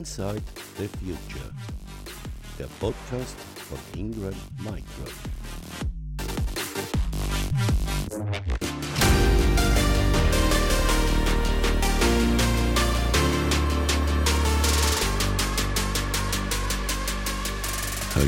Inside the Future, der Podcast von Ingram Micro. Hallo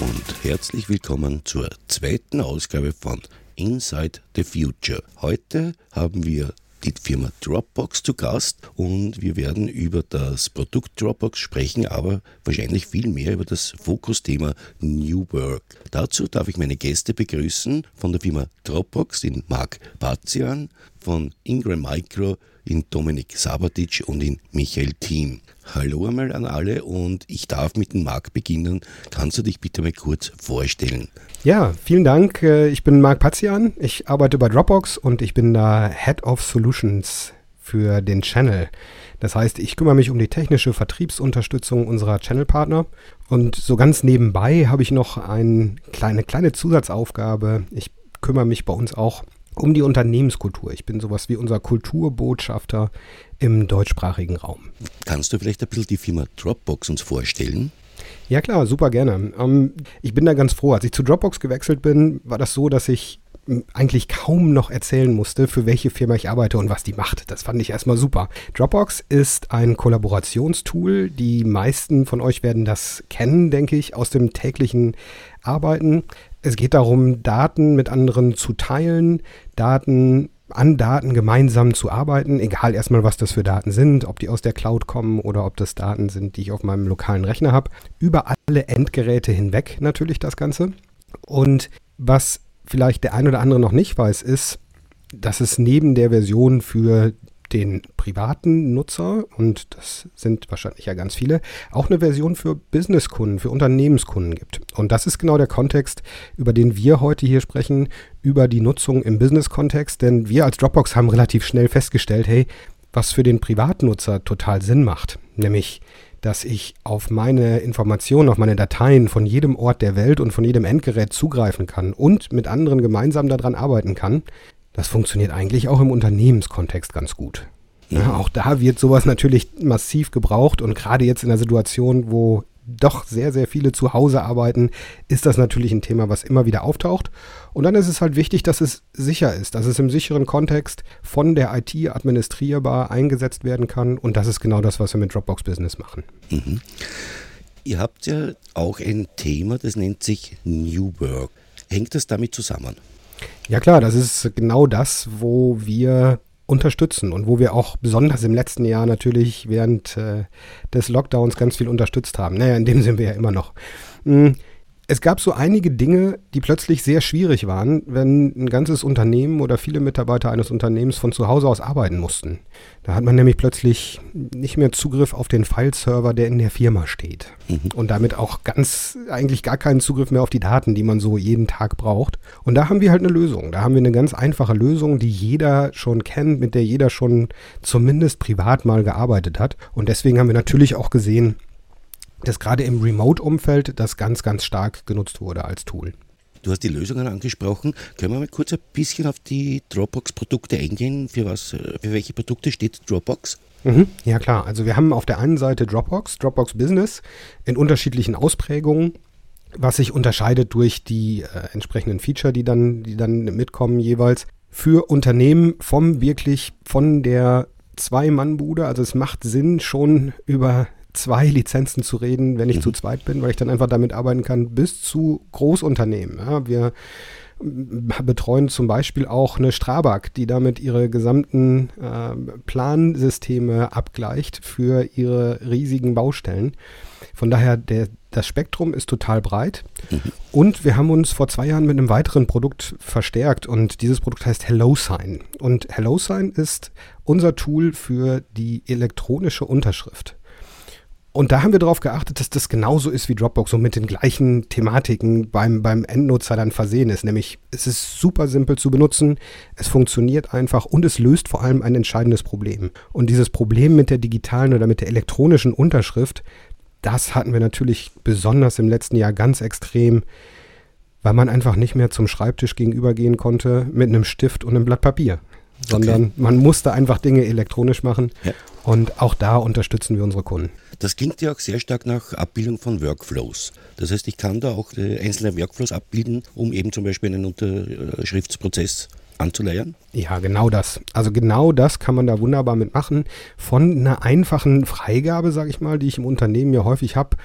und herzlich willkommen zur zweiten Ausgabe von Inside the Future. Heute haben wir die Firma Dropbox zu Gast und wir werden über das Produkt Dropbox sprechen, aber wahrscheinlich viel mehr über das Fokusthema New Work. Dazu darf ich meine Gäste begrüßen von der Firma Dropbox, den Marc Bazian, von Ingram Micro, in Dominik Sabatic und in Michael Thiem. Hallo einmal an alle und ich darf mit dem Marc beginnen. Kannst du dich bitte mal kurz vorstellen? Ja, vielen Dank. Äh, ich bin Marc Pazian. Ich arbeite bei Dropbox und ich bin da Head of Solutions für den Channel. Das heißt, ich kümmere mich um die technische Vertriebsunterstützung unserer Channelpartner. Und so ganz nebenbei habe ich noch eine kleine, kleine Zusatzaufgabe. Ich kümmere mich bei uns auch um die Unternehmenskultur. Ich bin sowas wie unser Kulturbotschafter im deutschsprachigen Raum. Kannst du vielleicht ein bisschen die Firma Dropbox uns vorstellen? Ja klar, super gerne. Ähm, ich bin da ganz froh. Als ich zu Dropbox gewechselt bin, war das so, dass ich eigentlich kaum noch erzählen musste, für welche Firma ich arbeite und was die macht. Das fand ich erstmal super. Dropbox ist ein Kollaborationstool. Die meisten von euch werden das kennen, denke ich, aus dem täglichen Arbeiten. Es geht darum, Daten mit anderen zu teilen, Daten an Daten gemeinsam zu arbeiten, egal erstmal, was das für Daten sind, ob die aus der Cloud kommen oder ob das Daten sind, die ich auf meinem lokalen Rechner habe. Über alle Endgeräte hinweg natürlich das Ganze. Und was vielleicht der ein oder andere noch nicht weiß, ist, dass es neben der Version für den privaten Nutzer, und das sind wahrscheinlich ja ganz viele, auch eine Version für Businesskunden, für Unternehmenskunden gibt. Und das ist genau der Kontext, über den wir heute hier sprechen, über die Nutzung im Business-Kontext. Denn wir als Dropbox haben relativ schnell festgestellt, hey, was für den Privatnutzer total Sinn macht, nämlich dass ich auf meine Informationen, auf meine Dateien von jedem Ort der Welt und von jedem Endgerät zugreifen kann und mit anderen gemeinsam daran arbeiten kann, das funktioniert eigentlich auch im Unternehmenskontext ganz gut. Ja, auch da wird sowas natürlich massiv gebraucht und gerade jetzt in der Situation, wo doch sehr, sehr viele zu Hause arbeiten, ist das natürlich ein Thema, was immer wieder auftaucht. Und dann ist es halt wichtig, dass es sicher ist, dass es im sicheren Kontext von der IT administrierbar eingesetzt werden kann. Und das ist genau das, was wir mit Dropbox Business machen. Mhm. Ihr habt ja auch ein Thema, das nennt sich New Work. Hängt das damit zusammen? Ja klar, das ist genau das, wo wir unterstützen und wo wir auch besonders im letzten Jahr natürlich während äh, des Lockdowns ganz viel unterstützt haben. Naja, in dem sind wir ja immer noch. Mhm es gab so einige Dinge, die plötzlich sehr schwierig waren, wenn ein ganzes Unternehmen oder viele Mitarbeiter eines Unternehmens von zu Hause aus arbeiten mussten. Da hat man nämlich plötzlich nicht mehr Zugriff auf den File-Server, der in der Firma steht. Mhm. Und damit auch ganz, eigentlich gar keinen Zugriff mehr auf die Daten, die man so jeden Tag braucht. Und da haben wir halt eine Lösung. Da haben wir eine ganz einfache Lösung, die jeder schon kennt, mit der jeder schon zumindest privat mal gearbeitet hat. Und deswegen haben wir natürlich auch gesehen, dass gerade im Remote-Umfeld das ganz, ganz stark genutzt wurde als Tool. Du hast die Lösungen angesprochen. Können wir mal kurz ein bisschen auf die Dropbox-Produkte eingehen? Für, was, für welche Produkte steht Dropbox? Mhm, ja klar, also wir haben auf der einen Seite Dropbox, Dropbox Business in unterschiedlichen Ausprägungen, was sich unterscheidet durch die äh, entsprechenden Feature, die dann, die dann mitkommen jeweils. Für Unternehmen vom wirklich von der Zwei-Mann-Bude, also es macht Sinn, schon über zwei Lizenzen zu reden, wenn ich mhm. zu zweit bin, weil ich dann einfach damit arbeiten kann, bis zu Großunternehmen. Ja, wir betreuen zum Beispiel auch eine Strabag, die damit ihre gesamten äh, Plansysteme abgleicht für ihre riesigen Baustellen. Von daher, der, das Spektrum ist total breit. Mhm. Und wir haben uns vor zwei Jahren mit einem weiteren Produkt verstärkt und dieses Produkt heißt HelloSign. Und HelloSign ist unser Tool für die elektronische Unterschrift. Und da haben wir darauf geachtet, dass das genauso ist wie Dropbox und mit den gleichen Thematiken beim, beim Endnutzer dann versehen ist. Nämlich, es ist super simpel zu benutzen, es funktioniert einfach und es löst vor allem ein entscheidendes Problem. Und dieses Problem mit der digitalen oder mit der elektronischen Unterschrift, das hatten wir natürlich besonders im letzten Jahr ganz extrem, weil man einfach nicht mehr zum Schreibtisch gegenübergehen konnte mit einem Stift und einem Blatt Papier sondern okay. man musste einfach Dinge elektronisch machen. Ja. Und auch da unterstützen wir unsere Kunden. Das klingt ja auch sehr stark nach Abbildung von Workflows. Das heißt, ich kann da auch äh, einzelne Workflows abbilden, um eben zum Beispiel einen Unterschriftsprozess anzuleiern? Ja, genau das. Also genau das kann man da wunderbar mitmachen. Von einer einfachen Freigabe, sage ich mal, die ich im Unternehmen ja häufig habe,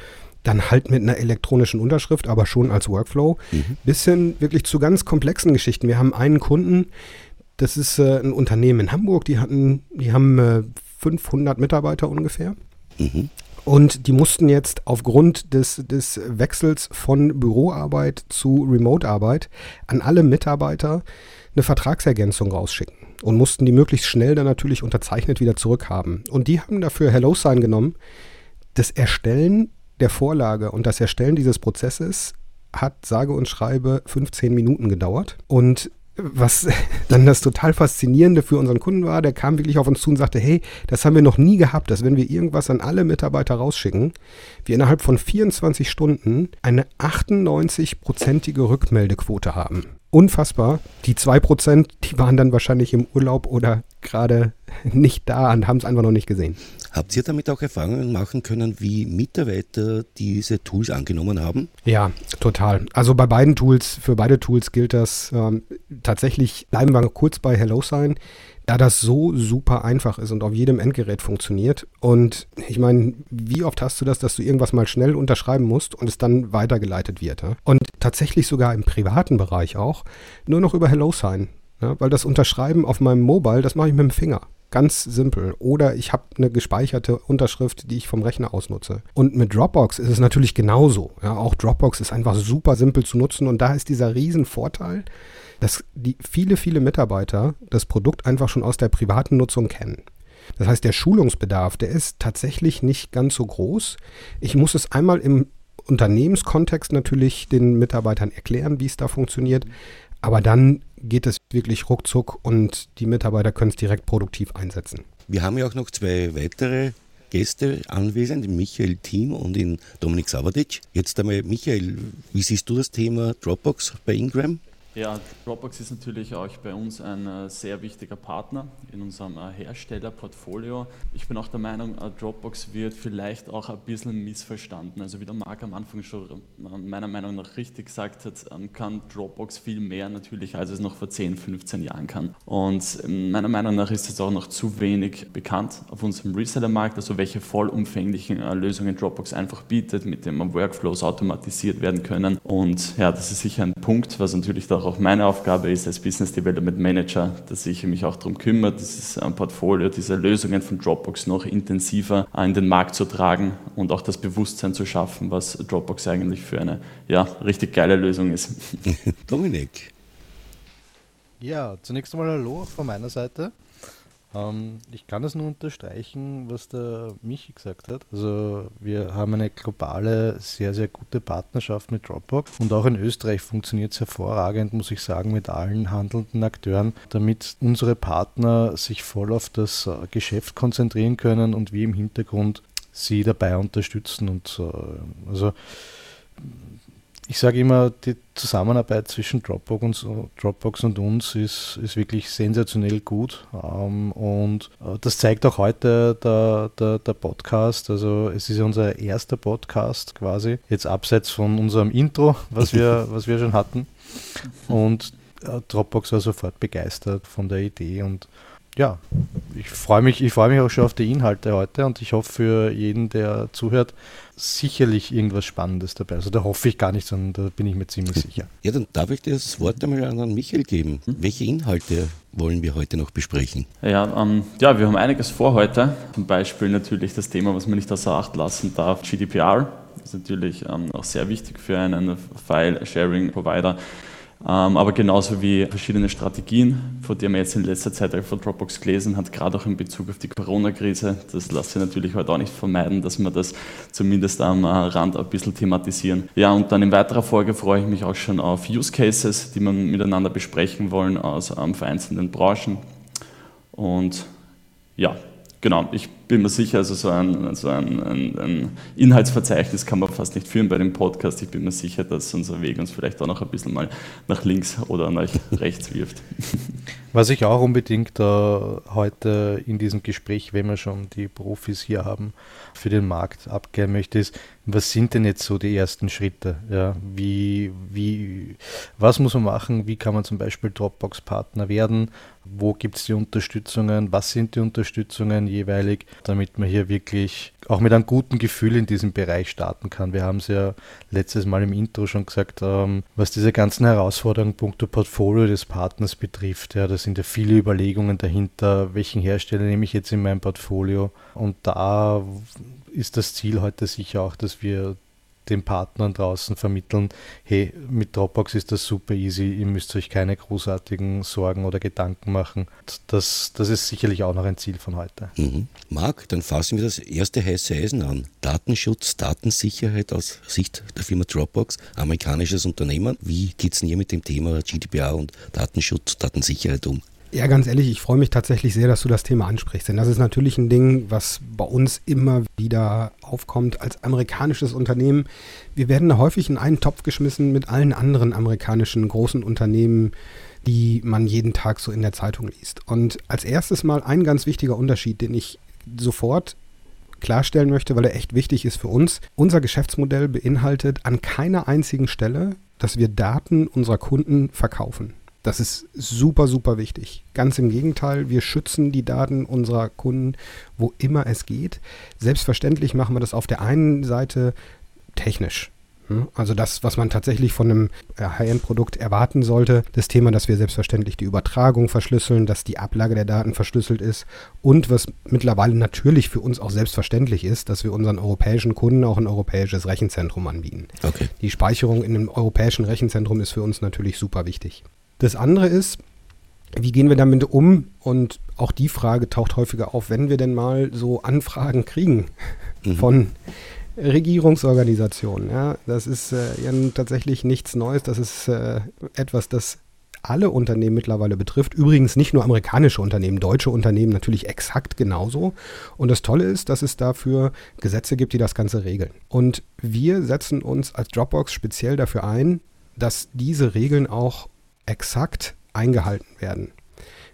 dann halt mit einer elektronischen Unterschrift, aber schon als Workflow, mhm. bis hin wirklich zu ganz komplexen Geschichten. Wir haben einen Kunden, das ist äh, ein Unternehmen in Hamburg, die hatten, die haben äh, 500 Mitarbeiter ungefähr. Mhm. Und die mussten jetzt aufgrund des, des Wechsels von Büroarbeit zu Remote-Arbeit an alle Mitarbeiter eine Vertragsergänzung rausschicken und mussten die möglichst schnell dann natürlich unterzeichnet wieder zurückhaben. Und die haben dafür HelloSign genommen. Das Erstellen der Vorlage und das Erstellen dieses Prozesses hat sage und schreibe 15 Minuten gedauert. Und was dann das total Faszinierende für unseren Kunden war, der kam wirklich auf uns zu und sagte, hey, das haben wir noch nie gehabt, dass wenn wir irgendwas an alle Mitarbeiter rausschicken, wir innerhalb von 24 Stunden eine 98-prozentige Rückmeldequote haben. Unfassbar. Die 2%, die waren dann wahrscheinlich im Urlaub oder gerade nicht da und haben es einfach noch nicht gesehen. Habt ihr damit auch Erfahrungen machen können, wie Mitarbeiter diese Tools angenommen haben? Ja, total. Also bei beiden Tools, für beide Tools gilt das ähm, tatsächlich, bleiben wir kurz bei HelloSign, da das so super einfach ist und auf jedem Endgerät funktioniert. Und ich meine, wie oft hast du das, dass du irgendwas mal schnell unterschreiben musst und es dann weitergeleitet wird? Ja? Und tatsächlich sogar im privaten Bereich auch, nur noch über HelloSign. Ja? Weil das Unterschreiben auf meinem Mobile, das mache ich mit dem Finger. Ganz simpel. Oder ich habe eine gespeicherte Unterschrift, die ich vom Rechner aus nutze. Und mit Dropbox ist es natürlich genauso. Ja, auch Dropbox ist einfach super simpel zu nutzen und da ist dieser Riesenvorteil, dass die viele, viele Mitarbeiter das Produkt einfach schon aus der privaten Nutzung kennen. Das heißt, der Schulungsbedarf, der ist tatsächlich nicht ganz so groß. Ich muss es einmal im Unternehmenskontext natürlich den Mitarbeitern erklären, wie es da funktioniert. Aber dann geht es wirklich ruckzuck und die Mitarbeiter können es direkt produktiv einsetzen. Wir haben ja auch noch zwei weitere Gäste anwesend, Michael Thiem und in Dominik Savadic. Jetzt einmal, Michael, wie siehst du das Thema Dropbox bei Ingram? Ja, Dropbox ist natürlich auch bei uns ein äh, sehr wichtiger Partner in unserem äh, Herstellerportfolio. Ich bin auch der Meinung, äh, Dropbox wird vielleicht auch ein bisschen missverstanden. Also wie der Marc am Anfang schon meiner Meinung nach richtig gesagt hat, ähm, kann Dropbox viel mehr natürlich, als es noch vor 10, 15 Jahren kann. Und ähm, meiner Meinung nach ist es auch noch zu wenig bekannt auf unserem Reseller-Markt, also welche vollumfänglichen Lösungen Dropbox einfach bietet, mit denen Workflows automatisiert werden können. Und ja, das ist sicher ein Punkt, was natürlich da auch meine Aufgabe ist als Business Development Manager, dass ich mich auch darum kümmere, dieses Portfolio, diese Lösungen von Dropbox noch intensiver in den Markt zu tragen und auch das Bewusstsein zu schaffen, was Dropbox eigentlich für eine ja, richtig geile Lösung ist. Dominik. Ja, zunächst einmal Hallo von meiner Seite. Ähm, ich kann das nur unterstreichen, was der Michi gesagt hat. Also wir haben eine globale, sehr, sehr gute Partnerschaft mit Dropbox und auch in Österreich funktioniert es hervorragend, muss ich sagen, mit allen handelnden Akteuren, damit unsere Partner sich voll auf das äh, Geschäft konzentrieren können und wir im Hintergrund sie dabei unterstützen. Und äh, also ich sage immer, die Zusammenarbeit zwischen Dropbox und, Dropbox und uns ist, ist wirklich sensationell gut. Ähm, und äh, das zeigt auch heute der, der, der, Podcast. Also es ist unser erster Podcast quasi, jetzt abseits von unserem Intro, was wir, was wir schon hatten. Und äh, Dropbox war sofort begeistert von der Idee und ja, ich freue mich, ich mich auch schon auf die Inhalte heute und ich hoffe für jeden, der zuhört, sicherlich irgendwas Spannendes dabei. Also da hoffe ich gar nicht, sondern da bin ich mir ziemlich sicher. Ja, dann darf ich das Wort einmal an Michael geben. Hm? Welche Inhalte wollen wir heute noch besprechen? Ja, ähm, ja, wir haben einiges vor heute. Zum Beispiel natürlich das Thema, was man nicht außer Acht lassen darf, GDPR. Das ist natürlich ähm, auch sehr wichtig für einen File-Sharing-Provider. Ähm, aber genauso wie verschiedene Strategien, von denen man jetzt in letzter Zeit von Dropbox gelesen hat, gerade auch in Bezug auf die Corona-Krise. Das lässt sich natürlich heute auch nicht vermeiden, dass wir das zumindest am äh, Rand ein bisschen thematisieren. Ja, und dann in weiterer Folge freue ich mich auch schon auf Use Cases, die wir miteinander besprechen wollen aus ähm, vereinzelten Branchen. Und ja, genau, ich bin mir sicher, also so ein, so ein, ein, ein, Inhaltsverzeichnis kann man fast nicht führen bei dem Podcast. Ich bin mir sicher, dass unser Weg uns vielleicht auch noch ein bisschen mal nach links oder nach rechts wirft. Was ich auch unbedingt äh, heute in diesem Gespräch, wenn wir schon die Profis hier haben, für den Markt abgeben möchte, ist, was sind denn jetzt so die ersten Schritte? Ja, wie, wie, was muss man machen? Wie kann man zum Beispiel Dropbox-Partner werden? Wo gibt es die Unterstützungen? Was sind die Unterstützungen jeweilig, damit man hier wirklich auch mit einem guten Gefühl in diesem Bereich starten kann? Wir haben es ja letztes Mal im Intro schon gesagt, ähm, was diese ganzen Herausforderungen punkto Portfolio des Partners betrifft. Ja, da sind ja viele Überlegungen dahinter, welchen Hersteller nehme ich jetzt in mein Portfolio? Und da ist das Ziel heute sicher auch, dass wir den Partnern draußen vermitteln, hey, mit Dropbox ist das super easy, ihr müsst euch keine großartigen Sorgen oder Gedanken machen. Das, das ist sicherlich auch noch ein Ziel von heute. Mhm. Marc, dann fassen wir das erste heiße Eisen an. Datenschutz, Datensicherheit aus Sicht der Firma Dropbox, amerikanisches Unternehmen. Wie geht es denn hier mit dem Thema GDPR und Datenschutz, Datensicherheit um? Ja, ganz ehrlich, ich freue mich tatsächlich sehr, dass du das Thema ansprichst. Denn das ist natürlich ein Ding, was bei uns immer wieder aufkommt als amerikanisches Unternehmen. Wir werden häufig in einen Topf geschmissen mit allen anderen amerikanischen großen Unternehmen, die man jeden Tag so in der Zeitung liest. Und als erstes mal ein ganz wichtiger Unterschied, den ich sofort klarstellen möchte, weil er echt wichtig ist für uns. Unser Geschäftsmodell beinhaltet an keiner einzigen Stelle, dass wir Daten unserer Kunden verkaufen. Das ist super, super wichtig. Ganz im Gegenteil, wir schützen die Daten unserer Kunden, wo immer es geht. Selbstverständlich machen wir das auf der einen Seite technisch. Hm? Also das, was man tatsächlich von einem äh, High-End-Produkt erwarten sollte, das Thema, dass wir selbstverständlich die Übertragung verschlüsseln, dass die Ablage der Daten verschlüsselt ist und was mittlerweile natürlich für uns auch selbstverständlich ist, dass wir unseren europäischen Kunden auch ein europäisches Rechenzentrum anbieten. Okay. Die Speicherung in einem europäischen Rechenzentrum ist für uns natürlich super wichtig. Das andere ist, wie gehen wir damit um? Und auch die Frage taucht häufiger auf, wenn wir denn mal so Anfragen kriegen mhm. von Regierungsorganisationen. Ja, das ist äh, ja tatsächlich nichts Neues. Das ist äh, etwas, das alle Unternehmen mittlerweile betrifft. Übrigens nicht nur amerikanische Unternehmen, deutsche Unternehmen natürlich exakt genauso. Und das Tolle ist, dass es dafür Gesetze gibt, die das Ganze regeln. Und wir setzen uns als Dropbox speziell dafür ein, dass diese Regeln auch exakt eingehalten werden.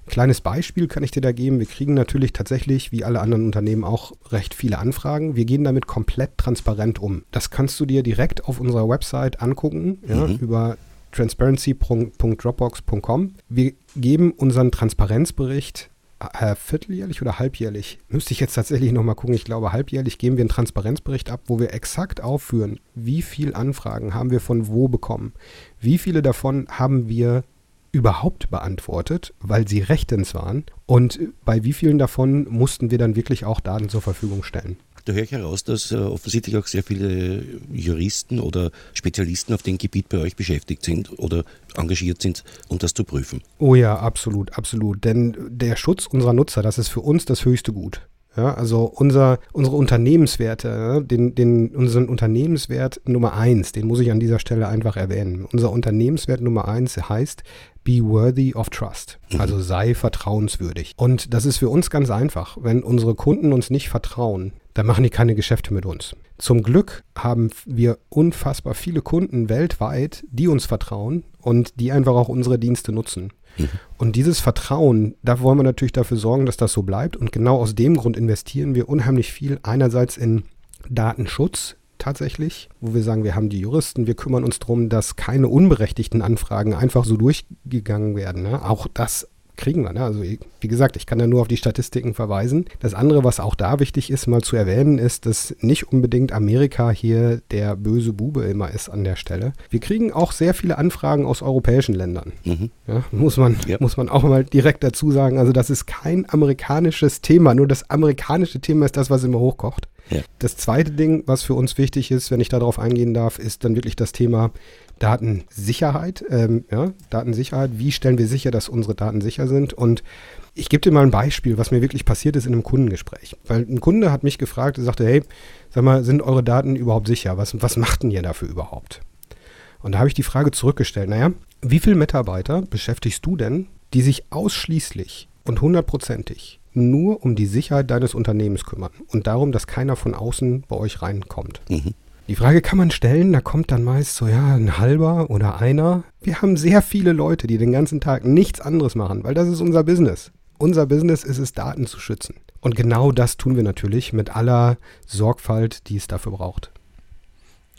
Kleines Beispiel kann ich dir da geben. Wir kriegen natürlich tatsächlich, wie alle anderen Unternehmen auch, recht viele Anfragen. Wir gehen damit komplett transparent um. Das kannst du dir direkt auf unserer Website angucken, ja, mhm. über transparency.dropbox.com. Wir geben unseren Transparenzbericht äh, vierteljährlich oder halbjährlich? Müsste ich jetzt tatsächlich nochmal gucken. Ich glaube, halbjährlich geben wir einen Transparenzbericht ab, wo wir exakt aufführen, wie viele Anfragen haben wir von wo bekommen. Wie viele davon haben wir überhaupt beantwortet, weil sie rechtens waren und bei wie vielen davon mussten wir dann wirklich auch Daten zur Verfügung stellen. Da höre ich heraus, dass äh, offensichtlich auch sehr viele Juristen oder Spezialisten auf dem Gebiet bei euch beschäftigt sind oder engagiert sind, um das zu prüfen. Oh ja, absolut, absolut. Denn der Schutz unserer Nutzer, das ist für uns das höchste Gut. Ja, also unser, unsere Unternehmenswerte, ja, den, den, unseren Unternehmenswert Nummer eins, den muss ich an dieser Stelle einfach erwähnen. Unser Unternehmenswert Nummer eins heißt Be worthy of trust. Mhm. Also sei vertrauenswürdig. Und das ist für uns ganz einfach. Wenn unsere Kunden uns nicht vertrauen, dann machen die keine Geschäfte mit uns. Zum Glück haben wir unfassbar viele Kunden weltweit, die uns vertrauen und die einfach auch unsere Dienste nutzen. Mhm. Und dieses Vertrauen, da wollen wir natürlich dafür sorgen, dass das so bleibt. Und genau aus dem Grund investieren wir unheimlich viel einerseits in Datenschutz tatsächlich, wo wir sagen, wir haben die Juristen, wir kümmern uns darum, dass keine unberechtigten Anfragen einfach so durchgegangen werden. Ne? Auch das kriegen wir. Ne? Also wie gesagt, ich kann da nur auf die Statistiken verweisen. Das andere, was auch da wichtig ist, mal zu erwähnen, ist, dass nicht unbedingt Amerika hier der böse Bube immer ist an der Stelle. Wir kriegen auch sehr viele Anfragen aus europäischen Ländern. Mhm. Ja, muss, man, ja. muss man auch mal direkt dazu sagen. Also das ist kein amerikanisches Thema. Nur das amerikanische Thema ist das, was immer hochkocht. Ja. Das zweite Ding, was für uns wichtig ist, wenn ich darauf eingehen darf, ist dann wirklich das Thema Datensicherheit. Ähm, ja, Datensicherheit. Wie stellen wir sicher, dass unsere Daten sicher sind? Und ich gebe dir mal ein Beispiel, was mir wirklich passiert ist in einem Kundengespräch. Weil ein Kunde hat mich gefragt und sagte, hey, sag mal, sind eure Daten überhaupt sicher? Was, was macht denn ihr dafür überhaupt? Und da habe ich die Frage zurückgestellt, naja, wie viele Mitarbeiter beschäftigst du denn, die sich ausschließlich und hundertprozentig nur um die Sicherheit deines Unternehmens kümmern und darum, dass keiner von außen bei euch reinkommt. Mhm. Die Frage kann man stellen, da kommt dann meist so, ja, ein halber oder einer. Wir haben sehr viele Leute, die den ganzen Tag nichts anderes machen, weil das ist unser Business. Unser Business ist es, Daten zu schützen. Und genau das tun wir natürlich mit aller Sorgfalt, die es dafür braucht.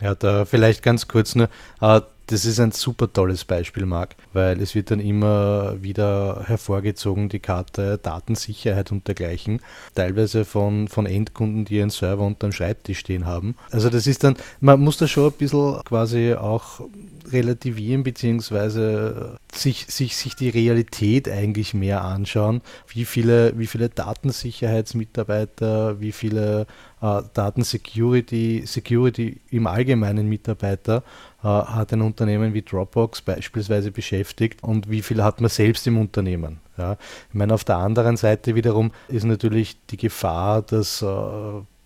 Ja, da vielleicht ganz kurz nur, äh, das ist ein super tolles Beispiel, Marc, weil es wird dann immer wieder hervorgezogen, die Karte Datensicherheit und dergleichen, teilweise von, von Endkunden, die ihren Server unter dem Schreibtisch stehen haben. Also das ist dann, man muss da schon ein bisschen quasi auch relativieren, beziehungsweise sich, sich, sich die Realität eigentlich mehr anschauen, wie viele, wie viele Datensicherheitsmitarbeiter, wie viele äh, Datensecurity Security im Allgemeinen Mitarbeiter äh, hat ein Unternehmen wie Dropbox beispielsweise beschäftigt und wie viel hat man selbst im Unternehmen. Ja. Ich meine, auf der anderen Seite wiederum ist natürlich die Gefahr, dass äh,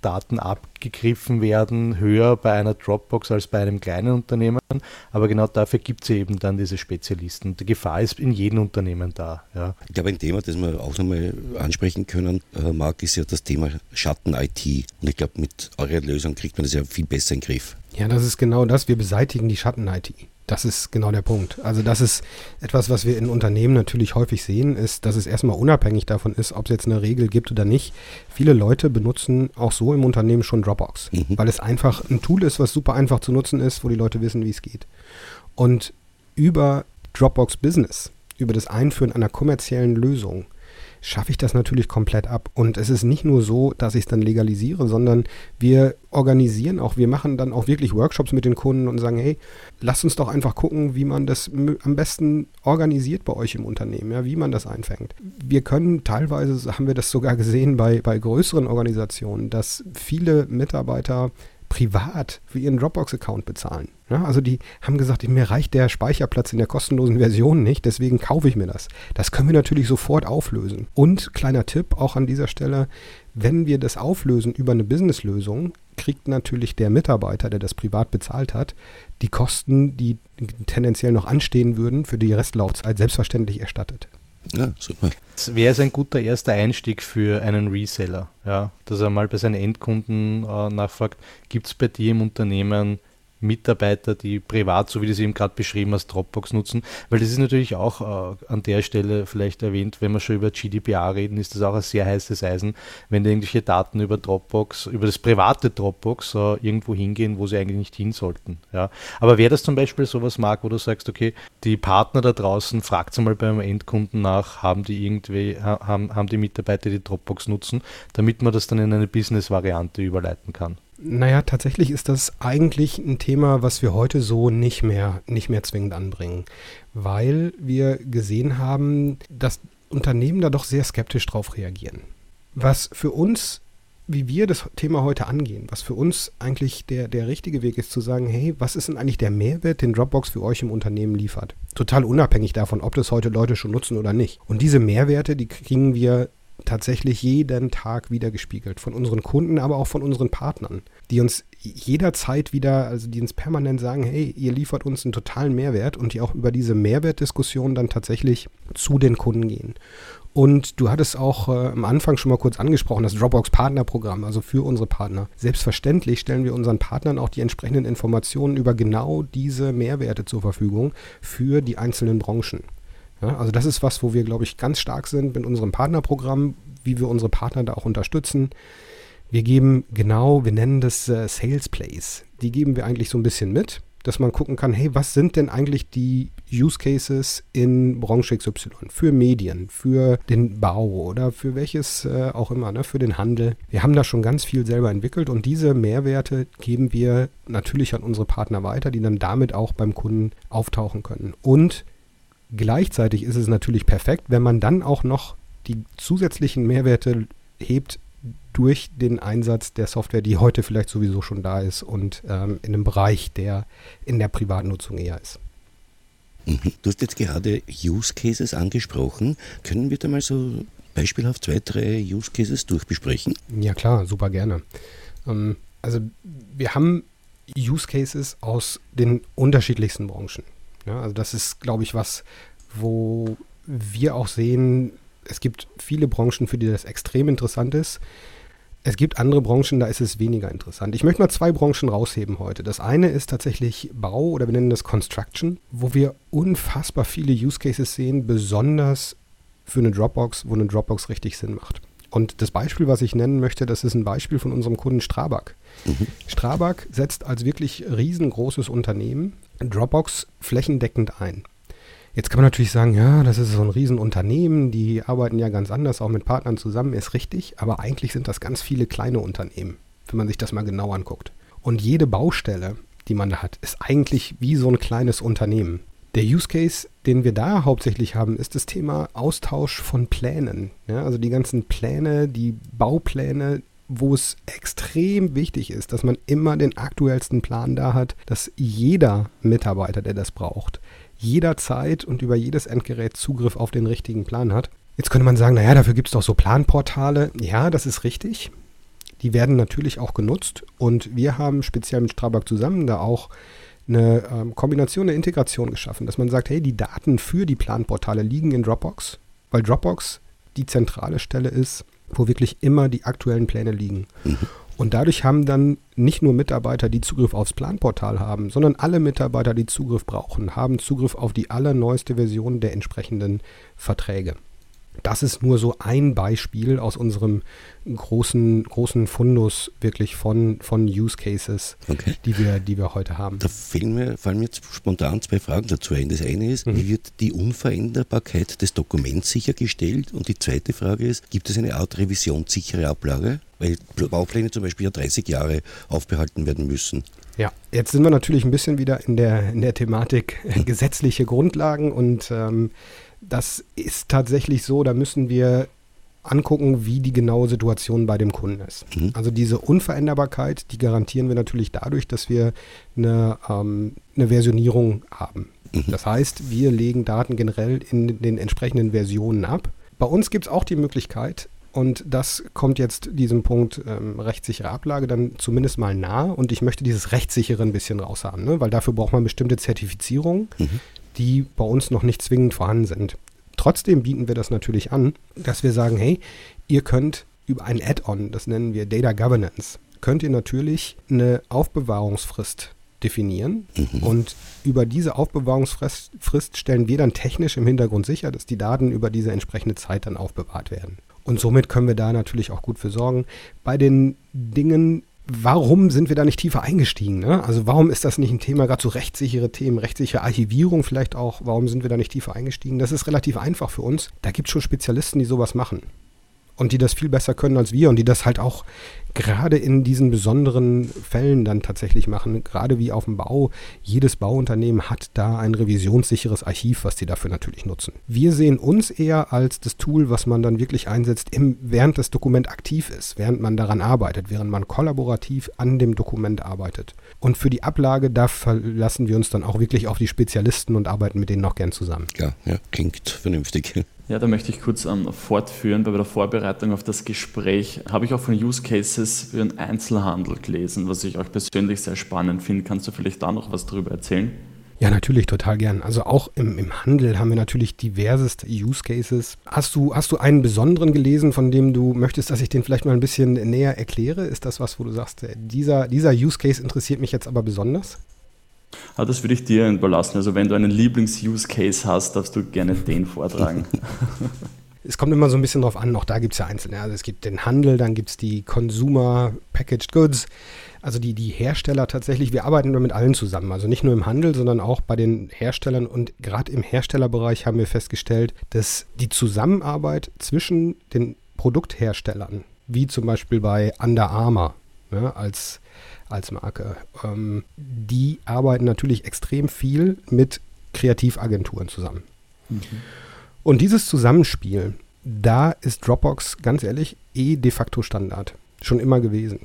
Daten abgegriffen werden, höher bei einer Dropbox als bei einem kleinen Unternehmen. Aber genau dafür gibt es eben dann diese Spezialisten. Die Gefahr ist in jedem Unternehmen da. Ja. Ich glaube, ein Thema, das wir auch nochmal ansprechen können, äh, Marc, ist ja das Thema Schatten-IT. Und ich glaube, mit eurer Lösung kriegt man das ja viel besser in den Griff. Ja, das ist genau das. Wir beseitigen die Schatten-IT. Das ist genau der Punkt. Also das ist etwas, was wir in Unternehmen natürlich häufig sehen, ist, dass es erstmal unabhängig davon ist, ob es jetzt eine Regel gibt oder nicht. Viele Leute benutzen auch so im Unternehmen schon Dropbox, mhm. weil es einfach ein Tool ist, was super einfach zu nutzen ist, wo die Leute wissen, wie es geht. Und über Dropbox Business, über das Einführen einer kommerziellen Lösung, schaffe ich das natürlich komplett ab. Und es ist nicht nur so, dass ich es dann legalisiere, sondern wir organisieren auch, wir machen dann auch wirklich Workshops mit den Kunden und sagen, hey, lasst uns doch einfach gucken, wie man das am besten organisiert bei euch im Unternehmen, ja, wie man das einfängt. Wir können teilweise, haben wir das sogar gesehen bei, bei größeren Organisationen, dass viele Mitarbeiter privat für ihren Dropbox-Account bezahlen. Ja, also die haben gesagt, mir reicht der Speicherplatz in der kostenlosen Version nicht, deswegen kaufe ich mir das. Das können wir natürlich sofort auflösen. Und kleiner Tipp auch an dieser Stelle, wenn wir das auflösen über eine Businesslösung, kriegt natürlich der Mitarbeiter, der das privat bezahlt hat, die Kosten, die tendenziell noch anstehen würden, für die Restlaufzeit selbstverständlich erstattet. Ja, super. Das wäre ein guter erster Einstieg für einen Reseller, ja, dass er mal bei seinen Endkunden äh, nachfragt, gibt es bei dir im Unternehmen Mitarbeiter, die privat, so wie du es eben gerade beschrieben hast, Dropbox nutzen. Weil das ist natürlich auch äh, an der Stelle vielleicht erwähnt, wenn wir schon über GDPR reden, ist das auch ein sehr heißes Eisen, wenn irgendwelche Daten über Dropbox, über das private Dropbox äh, irgendwo hingehen, wo sie eigentlich nicht hin sollten. Ja. Aber wäre das zum Beispiel sowas, Marc, wo du sagst, okay, die Partner da draußen, fragt mal beim Endkunden nach, haben die irgendwie, haben, haben die Mitarbeiter die Dropbox nutzen, damit man das dann in eine Business-Variante überleiten kann? Naja, tatsächlich ist das eigentlich ein Thema, was wir heute so nicht mehr, nicht mehr zwingend anbringen, weil wir gesehen haben, dass Unternehmen da doch sehr skeptisch drauf reagieren. Was für uns, wie wir das Thema heute angehen, was für uns eigentlich der, der richtige Weg ist, zu sagen, hey, was ist denn eigentlich der Mehrwert, den Dropbox für euch im Unternehmen liefert? Total unabhängig davon, ob das heute Leute schon nutzen oder nicht. Und diese Mehrwerte, die kriegen wir tatsächlich jeden Tag wieder gespiegelt. Von unseren Kunden, aber auch von unseren Partnern, die uns jederzeit wieder, also die uns permanent sagen, hey, ihr liefert uns einen totalen Mehrwert und die auch über diese Mehrwertdiskussion dann tatsächlich zu den Kunden gehen. Und du hattest auch äh, am Anfang schon mal kurz angesprochen, das Dropbox Partnerprogramm, also für unsere Partner. Selbstverständlich stellen wir unseren Partnern auch die entsprechenden Informationen über genau diese Mehrwerte zur Verfügung für die einzelnen Branchen. Ja, also das ist was, wo wir, glaube ich, ganz stark sind mit unserem Partnerprogramm, wie wir unsere Partner da auch unterstützen. Wir geben genau, wir nennen das äh, Sales Plays. Die geben wir eigentlich so ein bisschen mit, dass man gucken kann, hey, was sind denn eigentlich die Use Cases in Branche XY für Medien, für den Bau oder für welches äh, auch immer, ne, für den Handel. Wir haben da schon ganz viel selber entwickelt und diese Mehrwerte geben wir natürlich an unsere Partner weiter, die dann damit auch beim Kunden auftauchen können. Und Gleichzeitig ist es natürlich perfekt, wenn man dann auch noch die zusätzlichen Mehrwerte hebt durch den Einsatz der Software, die heute vielleicht sowieso schon da ist und ähm, in einem Bereich, der in der Privatnutzung eher ist. Mhm. Du hast jetzt gerade Use Cases angesprochen. Können wir da mal so beispielhaft zwei, drei Use Cases durchbesprechen? Ja klar, super gerne. Ähm, also wir haben Use Cases aus den unterschiedlichsten Branchen. Ja, also das ist, glaube ich, was, wo wir auch sehen, Es gibt viele Branchen, für die das extrem interessant ist. Es gibt andere Branchen, da ist es weniger interessant. Ich möchte mal zwei Branchen rausheben heute. Das eine ist tatsächlich Bau oder wir nennen das Construction, wo wir unfassbar viele Use Cases sehen, besonders für eine Dropbox, wo eine Dropbox richtig Sinn macht. Und das Beispiel, was ich nennen möchte, das ist ein Beispiel von unserem Kunden Strabag. Mhm. Strabag setzt als wirklich riesengroßes Unternehmen Dropbox flächendeckend ein. Jetzt kann man natürlich sagen, ja, das ist so ein Riesenunternehmen, die arbeiten ja ganz anders, auch mit Partnern zusammen, ist richtig, aber eigentlich sind das ganz viele kleine Unternehmen, wenn man sich das mal genau anguckt. Und jede Baustelle, die man da hat, ist eigentlich wie so ein kleines Unternehmen. Der Use Case, den wir da hauptsächlich haben, ist das Thema Austausch von Plänen. Ja, also die ganzen Pläne, die Baupläne, wo es extrem wichtig ist, dass man immer den aktuellsten Plan da hat, dass jeder Mitarbeiter, der das braucht, jederzeit und über jedes Endgerät Zugriff auf den richtigen Plan hat. Jetzt könnte man sagen, naja, dafür gibt es doch so Planportale. Ja, das ist richtig. Die werden natürlich auch genutzt und wir haben speziell mit Strabag zusammen da auch eine ähm, Kombination, eine Integration geschaffen, dass man sagt, hey, die Daten für die Planportale liegen in Dropbox, weil Dropbox die zentrale Stelle ist, wo wirklich immer die aktuellen Pläne liegen. Mhm. Und dadurch haben dann nicht nur Mitarbeiter, die Zugriff aufs Planportal haben, sondern alle Mitarbeiter, die Zugriff brauchen, haben Zugriff auf die allerneueste Version der entsprechenden Verträge. Das ist nur so ein Beispiel aus unserem großen, großen Fundus wirklich von, von Use Cases, okay. die, wir, die wir heute haben. Da fallen mir, fallen mir jetzt spontan zwei Fragen dazu ein. Das eine ist, mhm. wie wird die Unveränderbarkeit des Dokuments sichergestellt? Und die zweite Frage ist, gibt es eine Art revisionssichere Ablage? Weil Baupläne zum Beispiel ja 30 Jahre aufbehalten werden müssen. Ja, jetzt sind wir natürlich ein bisschen wieder in der, in der Thematik gesetzliche Grundlagen und ähm, das ist tatsächlich so, da müssen wir angucken, wie die genaue Situation bei dem Kunden ist. Mhm. Also diese Unveränderbarkeit, die garantieren wir natürlich dadurch, dass wir eine, ähm, eine Versionierung haben. Mhm. Das heißt, wir legen Daten generell in den entsprechenden Versionen ab. Bei uns gibt es auch die Möglichkeit, und das kommt jetzt diesem Punkt ähm, rechtssichere Ablage dann zumindest mal nahe. Und ich möchte dieses Rechtssichere ein bisschen raushaben, ne? weil dafür braucht man bestimmte Zertifizierungen. Mhm die bei uns noch nicht zwingend vorhanden sind. Trotzdem bieten wir das natürlich an, dass wir sagen, hey, ihr könnt über ein Add-on, das nennen wir Data Governance, könnt ihr natürlich eine Aufbewahrungsfrist definieren mhm. und über diese Aufbewahrungsfrist stellen wir dann technisch im Hintergrund sicher, dass die Daten über diese entsprechende Zeit dann aufbewahrt werden. Und somit können wir da natürlich auch gut für sorgen. Bei den Dingen, warum sind wir da nicht tiefer eingestiegen? Ne? Also warum ist das nicht ein Thema, gerade so rechtssichere Themen, rechtssichere Archivierung vielleicht auch, warum sind wir da nicht tiefer eingestiegen? Das ist relativ einfach für uns. Da gibt es schon Spezialisten, die sowas machen und die das viel besser können als wir und die das halt auch gerade in diesen besonderen Fällen dann tatsächlich machen. Gerade wie auf dem Bau. Jedes Bauunternehmen hat da ein revisionssicheres Archiv, was die dafür natürlich nutzen. Wir sehen uns eher als das Tool, was man dann wirklich einsetzt, im, während das Dokument aktiv ist, während man daran arbeitet, während man kollaborativ an dem Dokument arbeitet. Und für die Ablage, da verlassen wir uns dann auch wirklich auf die Spezialisten und arbeiten mit denen noch gern zusammen. Ja, ja klingt vernünftig. Ja, da möchte ich kurz ähm, fortführen. Bei der Vorbereitung auf das Gespräch habe ich auch von Use Cases für den Einzelhandel gelesen, was ich auch persönlich sehr spannend finde. Kannst du vielleicht da noch was darüber erzählen? Ja, natürlich, total gern. Also auch im, im Handel haben wir natürlich diverseste Use Cases. Hast du, hast du einen besonderen gelesen, von dem du möchtest, dass ich den vielleicht mal ein bisschen näher erkläre? Ist das was, wo du sagst, äh, dieser, dieser Use Case interessiert mich jetzt aber besonders? Ah, das würde ich dir überlassen. Also wenn du einen Lieblings-Use-Case hast, darfst du gerne den vortragen. es kommt immer so ein bisschen drauf an, auch da gibt es ja einzelne. Also es gibt den Handel, dann gibt es die Consumer Packaged Goods, also die, die Hersteller tatsächlich, wir arbeiten mit allen zusammen. Also nicht nur im Handel, sondern auch bei den Herstellern. Und gerade im Herstellerbereich haben wir festgestellt, dass die Zusammenarbeit zwischen den Produktherstellern, wie zum Beispiel bei Under Armour, ja, als als Marke. Ähm, die arbeiten natürlich extrem viel mit Kreativagenturen zusammen. Mhm. Und dieses Zusammenspiel, da ist Dropbox ganz ehrlich eh de facto Standard. Schon immer gewesen.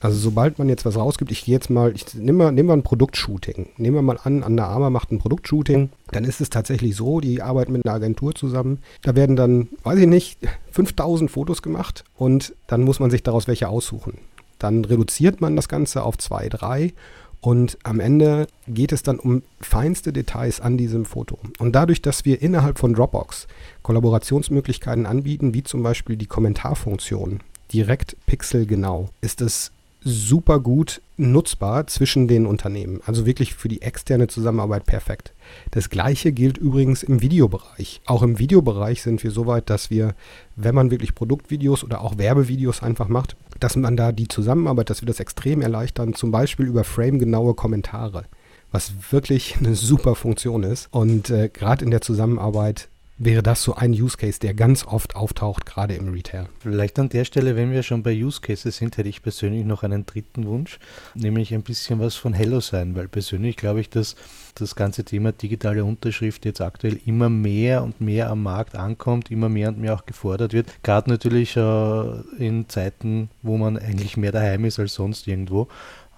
Also sobald man jetzt was rausgibt, ich gehe jetzt mal, ich nehme mal, nehmen wir ein Produktshooting. Nehmen wir mal an, Anna Arma macht ein Produktshooting, dann ist es tatsächlich so, die arbeiten mit einer Agentur zusammen. Da werden dann, weiß ich nicht, 5000 Fotos gemacht und dann muss man sich daraus welche aussuchen. Dann reduziert man das Ganze auf zwei, drei Und am Ende geht es dann um feinste Details an diesem Foto. Und dadurch, dass wir innerhalb von Dropbox Kollaborationsmöglichkeiten anbieten, wie zum Beispiel die Kommentarfunktion, direkt pixelgenau, ist es super gut nutzbar zwischen den Unternehmen. Also wirklich für die externe Zusammenarbeit perfekt. Das gleiche gilt übrigens im Videobereich. Auch im Videobereich sind wir so weit, dass wir, wenn man wirklich Produktvideos oder auch Werbevideos einfach macht, dass man da die Zusammenarbeit, dass wir das extrem erleichtern, zum Beispiel über framegenaue Kommentare, was wirklich eine super Funktion ist. Und äh, gerade in der Zusammenarbeit wäre das so ein Use Case, der ganz oft auftaucht, gerade im Retail. Vielleicht an der Stelle, wenn wir schon bei Use Cases sind, hätte ich persönlich noch einen dritten Wunsch, nämlich ein bisschen was von Hello sein, weil persönlich glaube ich, dass das ganze Thema digitale Unterschrift jetzt aktuell immer mehr und mehr am Markt ankommt, immer mehr und mehr auch gefordert wird. Gerade natürlich äh, in Zeiten, wo man eigentlich mehr daheim ist als sonst irgendwo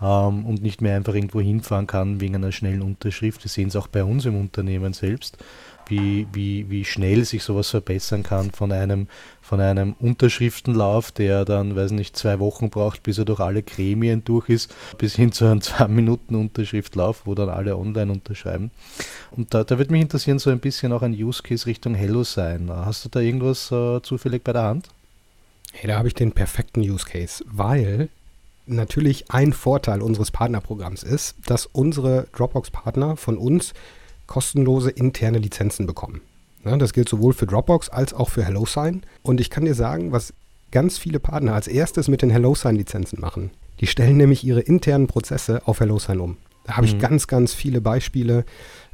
ähm, und nicht mehr einfach irgendwo hinfahren kann wegen einer schnellen Unterschrift. Wir sehen es auch bei uns im Unternehmen selbst wie, wie, wie schnell sich sowas verbessern kann von einem, von einem Unterschriftenlauf, der dann, weiß nicht, zwei Wochen braucht, bis er durch alle Gremien durch ist, bis hin zu einem zwei Minuten Unterschriftlauf, wo dann alle online unterschreiben. Und da, da würde mich interessieren, so ein bisschen auch ein Use Case Richtung Hello sein. Hast du da irgendwas äh, zufällig bei der Hand? Hey, da habe ich den perfekten Use Case, weil natürlich ein Vorteil unseres Partnerprogramms ist, dass unsere Dropbox-Partner von uns kostenlose interne Lizenzen bekommen. Ja, das gilt sowohl für Dropbox als auch für HelloSign. Und ich kann dir sagen, was ganz viele Partner als erstes mit den HelloSign-Lizenzen machen. Die stellen nämlich ihre internen Prozesse auf HelloSign um. Da habe ich mhm. ganz, ganz viele Beispiele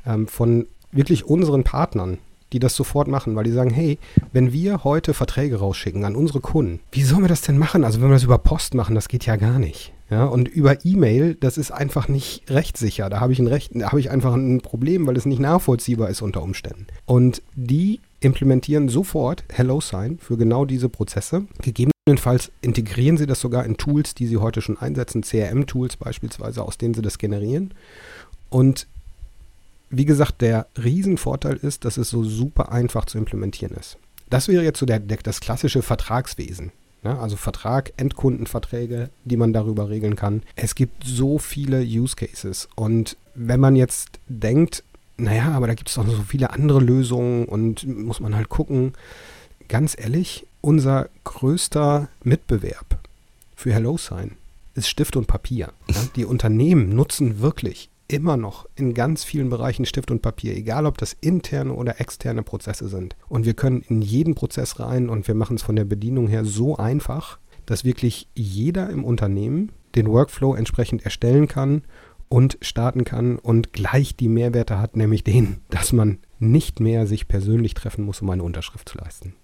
ähm, von wirklich unseren Partnern, die das sofort machen, weil die sagen, hey, wenn wir heute Verträge rausschicken an unsere Kunden, wie sollen wir das denn machen? Also wenn wir das über Post machen, das geht ja gar nicht. Ja, und über E-Mail, das ist einfach nicht rechtssicher. Da habe ich, ein Recht, da habe ich einfach ein Problem, weil es nicht nachvollziehbar ist unter Umständen. Und die implementieren sofort HelloSign für genau diese Prozesse. Gegebenenfalls integrieren sie das sogar in Tools, die sie heute schon einsetzen, CRM-Tools beispielsweise, aus denen sie das generieren. Und wie gesagt, der Riesenvorteil ist, dass es so super einfach zu implementieren ist. Das wäre jetzt so der, der, das klassische Vertragswesen. Ja, also Vertrag, Endkundenverträge, die man darüber regeln kann. Es gibt so viele Use Cases. Und wenn man jetzt denkt, naja, aber da gibt es doch so viele andere Lösungen und muss man halt gucken. Ganz ehrlich, unser größter Mitbewerb für HelloSign ist Stift und Papier. Ja, die Unternehmen nutzen wirklich immer noch in ganz vielen Bereichen Stift und Papier, egal ob das interne oder externe Prozesse sind. Und wir können in jeden Prozess rein und wir machen es von der Bedienung her so einfach, dass wirklich jeder im Unternehmen den Workflow entsprechend erstellen kann und starten kann und gleich die Mehrwerte hat, nämlich den, dass man nicht mehr sich persönlich treffen muss, um eine Unterschrift zu leisten.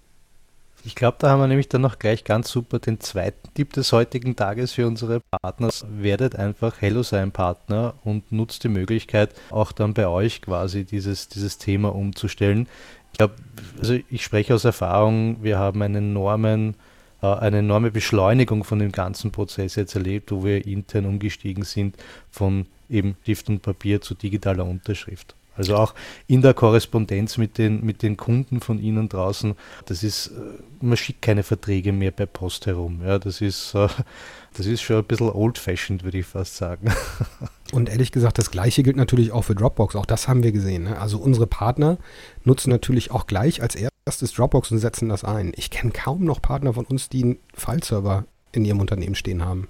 Ich glaube, da haben wir nämlich dann noch gleich ganz super den zweiten Tipp des heutigen Tages für unsere Partners. Werdet einfach Hello sein Partner und nutzt die Möglichkeit, auch dann bei euch quasi dieses, dieses Thema umzustellen. Ich glaube, also ich spreche aus Erfahrung, wir haben einen enormen äh, eine enorme Beschleunigung von dem ganzen Prozess jetzt erlebt, wo wir intern umgestiegen sind von eben Stift und Papier zu digitaler Unterschrift. Also auch in der Korrespondenz mit den, mit den Kunden von Ihnen draußen, das ist, äh, man schickt keine Verträge mehr per Post herum. Ja, das ist, äh, das ist schon ein bisschen old-fashioned, würde ich fast sagen. Und ehrlich gesagt, das Gleiche gilt natürlich auch für Dropbox. Auch das haben wir gesehen. Ne? Also unsere Partner nutzen natürlich auch gleich als erstes Dropbox und setzen das ein. Ich kenne kaum noch Partner von uns, die einen File-Server in ihrem Unternehmen stehen haben.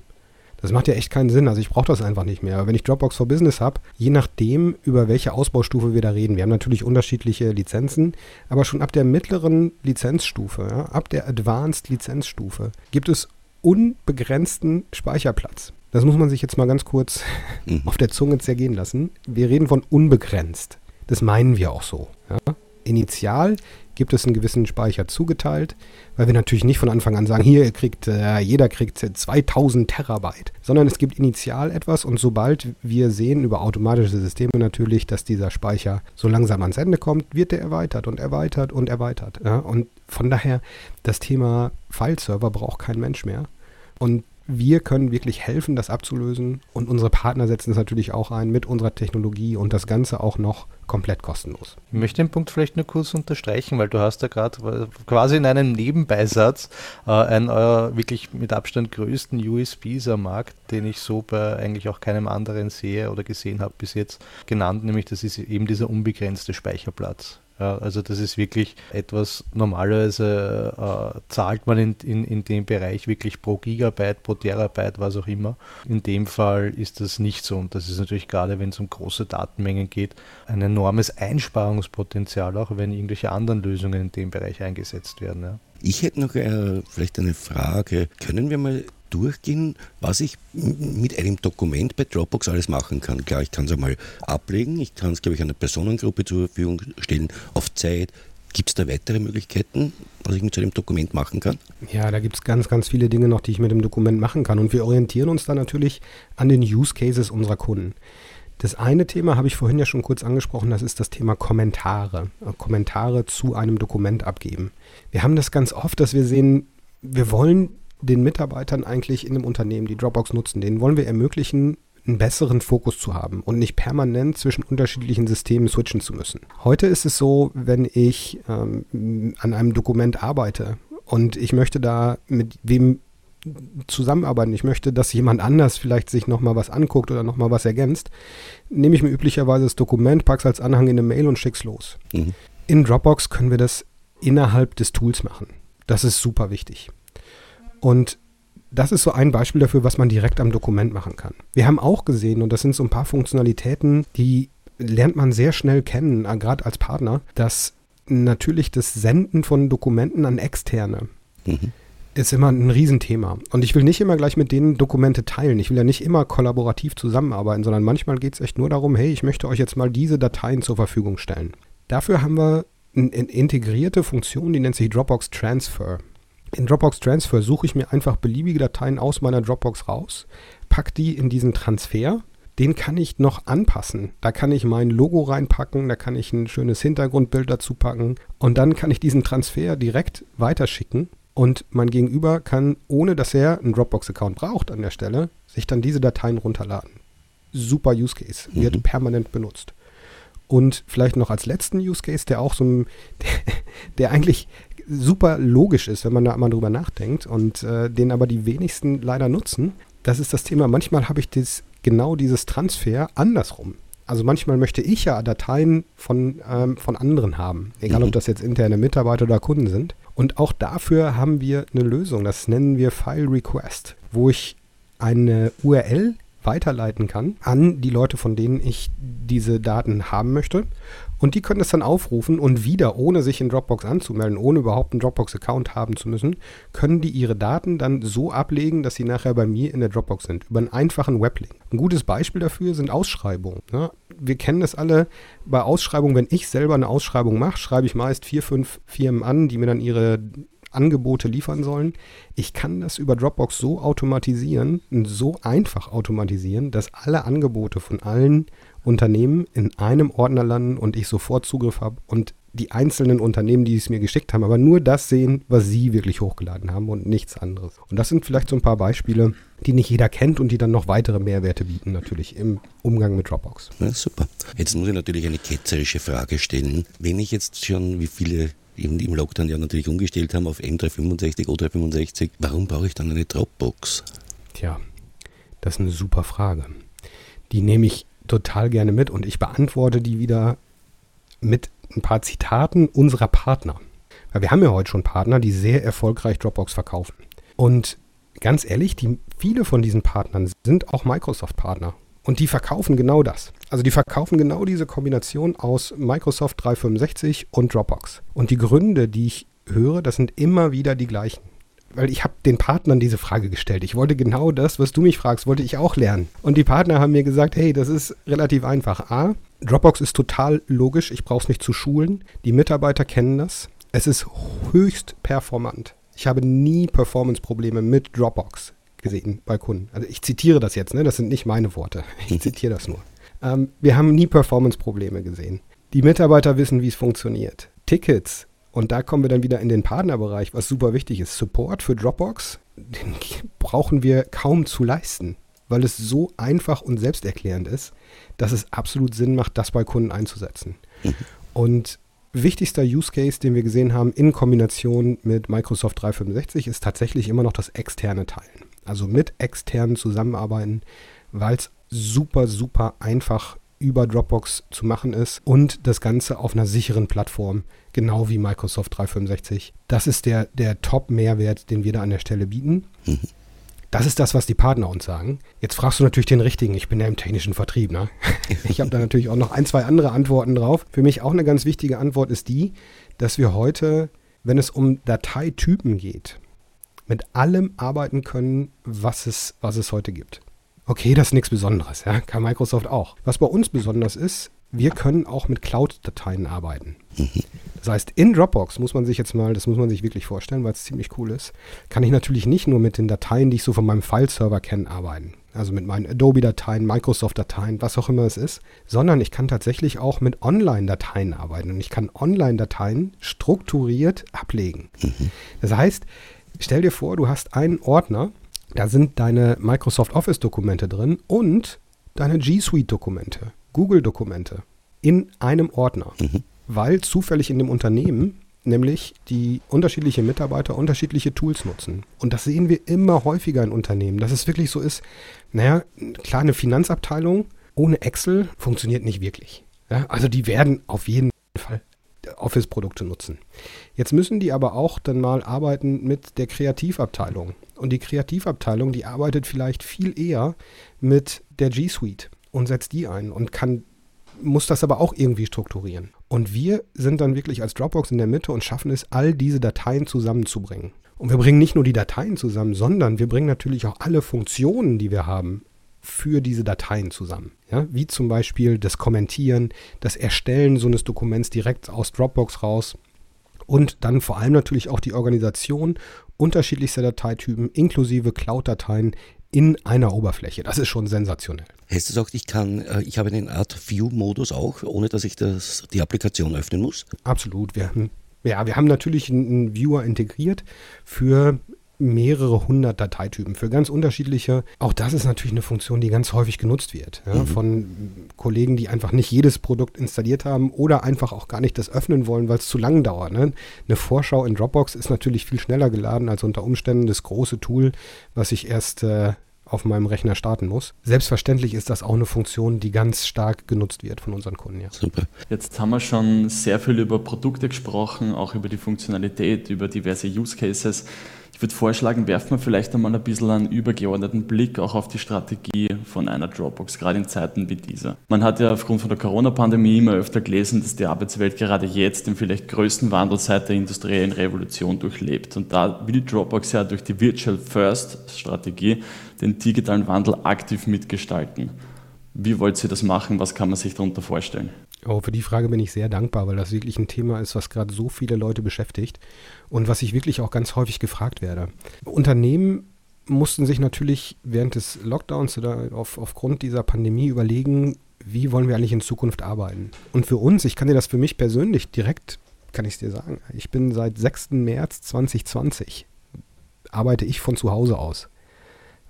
Das macht ja echt keinen Sinn. Also ich brauche das einfach nicht mehr. Aber wenn ich Dropbox for Business habe, je nachdem, über welche Ausbaustufe wir da reden, wir haben natürlich unterschiedliche Lizenzen, aber schon ab der mittleren Lizenzstufe, ja, ab der Advanced Lizenzstufe, gibt es unbegrenzten Speicherplatz. Das muss man sich jetzt mal ganz kurz mhm. auf der Zunge zergehen lassen. Wir reden von unbegrenzt. Das meinen wir auch so. Ja. Initial gibt es einen gewissen Speicher zugeteilt, weil wir natürlich nicht von Anfang an sagen, hier kriegt äh, jeder kriegt 2000 Terabyte, sondern es gibt initial etwas und sobald wir sehen über automatische Systeme natürlich, dass dieser Speicher so langsam ans Ende kommt, wird der erweitert und erweitert und erweitert. Ja? Und von daher das Thema File-Server braucht kein Mensch mehr. Und wir können wirklich helfen, das abzulösen. Und unsere Partner setzen es natürlich auch ein mit unserer Technologie und das Ganze auch noch komplett kostenlos. Ich möchte den Punkt vielleicht nur kurz unterstreichen, weil du hast da gerade quasi in einem Nebenbeisatz äh, einen eurer wirklich mit Abstand größten USBs am Markt, den ich so bei eigentlich auch keinem anderen sehe oder gesehen habe bis jetzt genannt, nämlich das ist eben dieser unbegrenzte Speicherplatz. Also das ist wirklich etwas, normalerweise äh, zahlt man in, in, in dem Bereich wirklich pro Gigabyte, pro Terabyte, was auch immer. In dem Fall ist das nicht so und das ist natürlich gerade, wenn es um große Datenmengen geht, ein enormes Einsparungspotenzial, auch wenn irgendwelche anderen Lösungen in dem Bereich eingesetzt werden. Ja. Ich hätte noch äh, vielleicht eine Frage. Können wir mal durchgehen, was ich mit einem Dokument bei Dropbox alles machen kann. Klar, ich kann es einmal ablegen, ich kann es, glaube ich, einer Personengruppe zur Verfügung stellen, auf Zeit. Gibt es da weitere Möglichkeiten, was ich mit so einem Dokument machen kann? Ja, da gibt es ganz, ganz viele Dinge noch, die ich mit dem Dokument machen kann. Und wir orientieren uns da natürlich an den Use Cases unserer Kunden. Das eine Thema habe ich vorhin ja schon kurz angesprochen, das ist das Thema Kommentare. Kommentare zu einem Dokument abgeben. Wir haben das ganz oft, dass wir sehen, wir wollen den Mitarbeitern eigentlich in einem Unternehmen, die Dropbox nutzen, denen wollen wir ermöglichen, einen besseren Fokus zu haben und nicht permanent zwischen unterschiedlichen Systemen switchen zu müssen. Heute ist es so, wenn ich ähm, an einem Dokument arbeite und ich möchte da mit wem zusammenarbeiten, ich möchte, dass jemand anders vielleicht sich nochmal was anguckt oder nochmal was ergänzt, nehme ich mir üblicherweise das Dokument, packe es als Anhang in eine Mail und schick's los. Mhm. In Dropbox können wir das innerhalb des Tools machen. Das ist super wichtig. Und das ist so ein Beispiel dafür, was man direkt am Dokument machen kann. Wir haben auch gesehen, und das sind so ein paar Funktionalitäten, die lernt man sehr schnell kennen, äh, gerade als Partner, dass natürlich das Senden von Dokumenten an Externe mhm. ist immer ein Riesenthema. Und ich will nicht immer gleich mit denen Dokumente teilen. Ich will ja nicht immer kollaborativ zusammenarbeiten, sondern manchmal geht es echt nur darum, hey, ich möchte euch jetzt mal diese Dateien zur Verfügung stellen. Dafür haben wir eine integrierte Funktion, die nennt sich Dropbox Transfer. In Dropbox Transfer suche ich mir einfach beliebige Dateien aus meiner Dropbox raus, packe die in diesen Transfer. Den kann ich noch anpassen. Da kann ich mein Logo reinpacken, da kann ich ein schönes Hintergrundbild dazu packen und dann kann ich diesen Transfer direkt weiterschicken und mein Gegenüber kann, ohne dass er einen Dropbox-Account braucht an der Stelle, sich dann diese Dateien runterladen. Super Use Case, wird mhm. permanent benutzt. Und vielleicht noch als letzten Use Case, der auch so ein, der, der eigentlich super logisch ist, wenn man da mal drüber nachdenkt und äh, den aber die wenigsten leider nutzen. Das ist das Thema. Manchmal habe ich das, genau dieses Transfer andersrum. Also manchmal möchte ich ja Dateien von, ähm, von anderen haben, egal mhm. ob das jetzt interne Mitarbeiter oder Kunden sind. Und auch dafür haben wir eine Lösung, das nennen wir File Request, wo ich eine URL weiterleiten kann an die Leute, von denen ich diese Daten haben möchte. Und die können das dann aufrufen und wieder, ohne sich in Dropbox anzumelden, ohne überhaupt einen Dropbox-Account haben zu müssen, können die ihre Daten dann so ablegen, dass sie nachher bei mir in der Dropbox sind, über einen einfachen Weblink. Ein gutes Beispiel dafür sind Ausschreibungen. Ne? Wir kennen das alle bei Ausschreibungen, wenn ich selber eine Ausschreibung mache, schreibe ich meist vier, fünf Firmen an, die mir dann ihre Angebote liefern sollen. Ich kann das über Dropbox so automatisieren, so einfach automatisieren, dass alle Angebote von allen Unternehmen in einem Ordner landen und ich sofort Zugriff habe und die einzelnen Unternehmen, die es mir geschickt haben, aber nur das sehen, was sie wirklich hochgeladen haben und nichts anderes. Und das sind vielleicht so ein paar Beispiele, die nicht jeder kennt und die dann noch weitere Mehrwerte bieten, natürlich im Umgang mit Dropbox. Ja, super. Jetzt muss ich natürlich eine ketzerische Frage stellen. Wenn ich jetzt schon, wie viele eben im Lockdown ja natürlich umgestellt haben auf M365, O365, warum brauche ich dann eine Dropbox? Tja, das ist eine super Frage. Die nehme ich total gerne mit und ich beantworte die wieder mit ein paar Zitaten unserer Partner. Weil wir haben ja heute schon Partner, die sehr erfolgreich Dropbox verkaufen. Und ganz ehrlich, die, viele von diesen Partnern sind auch Microsoft-Partner. Und die verkaufen genau das. Also die verkaufen genau diese Kombination aus Microsoft 365 und Dropbox. Und die Gründe, die ich höre, das sind immer wieder die gleichen weil ich habe den Partnern diese Frage gestellt. Ich wollte genau das, was du mich fragst, wollte ich auch lernen. Und die Partner haben mir gesagt, hey, das ist relativ einfach. A, Dropbox ist total logisch, ich brauche es nicht zu schulen. Die Mitarbeiter kennen das. Es ist höchst performant. Ich habe nie Performance-Probleme mit Dropbox gesehen bei Kunden. Also ich zitiere das jetzt, ne? das sind nicht meine Worte. Ich zitiere das nur. Ähm, wir haben nie Performance-Probleme gesehen. Die Mitarbeiter wissen, wie es funktioniert. Tickets und da kommen wir dann wieder in den Partnerbereich, was super wichtig ist. Support für Dropbox den brauchen wir kaum zu leisten, weil es so einfach und selbsterklärend ist, dass es absolut Sinn macht, das bei Kunden einzusetzen. Mhm. Und wichtigster Use Case, den wir gesehen haben in Kombination mit Microsoft 365, ist tatsächlich immer noch das externe Teilen. Also mit externen zusammenarbeiten, weil es super, super einfach über Dropbox zu machen ist und das Ganze auf einer sicheren Plattform, genau wie Microsoft 365. Das ist der, der Top-Mehrwert, den wir da an der Stelle bieten. Mhm. Das ist das, was die Partner uns sagen. Jetzt fragst du natürlich den richtigen. Ich bin ja im technischen Vertrieb. Ne? Ich habe da natürlich auch noch ein, zwei andere Antworten drauf. Für mich auch eine ganz wichtige Antwort ist die, dass wir heute, wenn es um Dateitypen geht, mit allem arbeiten können, was es, was es heute gibt. Okay, das ist nichts Besonderes, ja, kann Microsoft auch. Was bei uns besonders ist, wir können auch mit Cloud-Dateien arbeiten. Das heißt, in Dropbox muss man sich jetzt mal, das muss man sich wirklich vorstellen, weil es ziemlich cool ist, kann ich natürlich nicht nur mit den Dateien, die ich so von meinem File-Server kenne, arbeiten. Also mit meinen Adobe-Dateien, Microsoft-Dateien, was auch immer es ist, sondern ich kann tatsächlich auch mit Online-Dateien arbeiten und ich kann Online-Dateien strukturiert ablegen. Das heißt, stell dir vor, du hast einen Ordner, da sind deine Microsoft Office-Dokumente drin und deine G Suite-Dokumente, Google-Dokumente in einem Ordner, mhm. weil zufällig in dem Unternehmen nämlich die unterschiedliche Mitarbeiter unterschiedliche Tools nutzen. Und das sehen wir immer häufiger in Unternehmen, dass es wirklich so ist, naja, klar, eine Finanzabteilung ohne Excel funktioniert nicht wirklich. Ja, also die werden auf jeden Fall Office-Produkte nutzen. Jetzt müssen die aber auch dann mal arbeiten mit der Kreativabteilung. Und die Kreativabteilung, die arbeitet vielleicht viel eher mit der G Suite und setzt die ein und kann muss das aber auch irgendwie strukturieren. Und wir sind dann wirklich als Dropbox in der Mitte und schaffen es, all diese Dateien zusammenzubringen. Und wir bringen nicht nur die Dateien zusammen, sondern wir bringen natürlich auch alle Funktionen, die wir haben, für diese Dateien zusammen. Ja? Wie zum Beispiel das Kommentieren, das Erstellen so eines Dokuments direkt aus Dropbox raus und dann vor allem natürlich auch die Organisation unterschiedlichster Dateitypen inklusive Cloud-Dateien in einer Oberfläche. Das ist schon sensationell. Heißt das auch, ich kann, äh, ich habe eine Art View-Modus auch, ohne dass ich das, die Applikation öffnen muss? Absolut. Wir, ja, wir haben natürlich einen Viewer integriert für mehrere hundert Dateitypen für ganz unterschiedliche. Auch das ist natürlich eine Funktion, die ganz häufig genutzt wird. Ja, mhm. Von Kollegen, die einfach nicht jedes Produkt installiert haben oder einfach auch gar nicht das öffnen wollen, weil es zu lang dauert. Ne? Eine Vorschau in Dropbox ist natürlich viel schneller geladen als unter Umständen das große Tool, was ich erst äh, auf meinem Rechner starten muss. Selbstverständlich ist das auch eine Funktion, die ganz stark genutzt wird von unseren Kunden. Ja. Super. Jetzt haben wir schon sehr viel über Produkte gesprochen, auch über die Funktionalität, über diverse Use Cases. Würde vorschlagen, werfen wir vielleicht einmal ein bisschen einen übergeordneten Blick auch auf die Strategie von einer Dropbox, gerade in Zeiten wie dieser. Man hat ja aufgrund von der Corona-Pandemie immer öfter gelesen, dass die Arbeitswelt gerade jetzt den vielleicht größten Wandel seit der industriellen Revolution durchlebt. Und da will die Dropbox ja durch die Virtual First-Strategie den digitalen Wandel aktiv mitgestalten. Wie wollt ihr das machen? Was kann man sich darunter vorstellen? Oh, für die Frage bin ich sehr dankbar, weil das wirklich ein Thema ist, was gerade so viele Leute beschäftigt und was ich wirklich auch ganz häufig gefragt werde. Unternehmen mussten sich natürlich während des Lockdowns oder auf, aufgrund dieser Pandemie überlegen, wie wollen wir eigentlich in Zukunft arbeiten. Und für uns, ich kann dir das für mich persönlich direkt, kann ich es dir sagen, ich bin seit 6. März 2020, arbeite ich von zu Hause aus.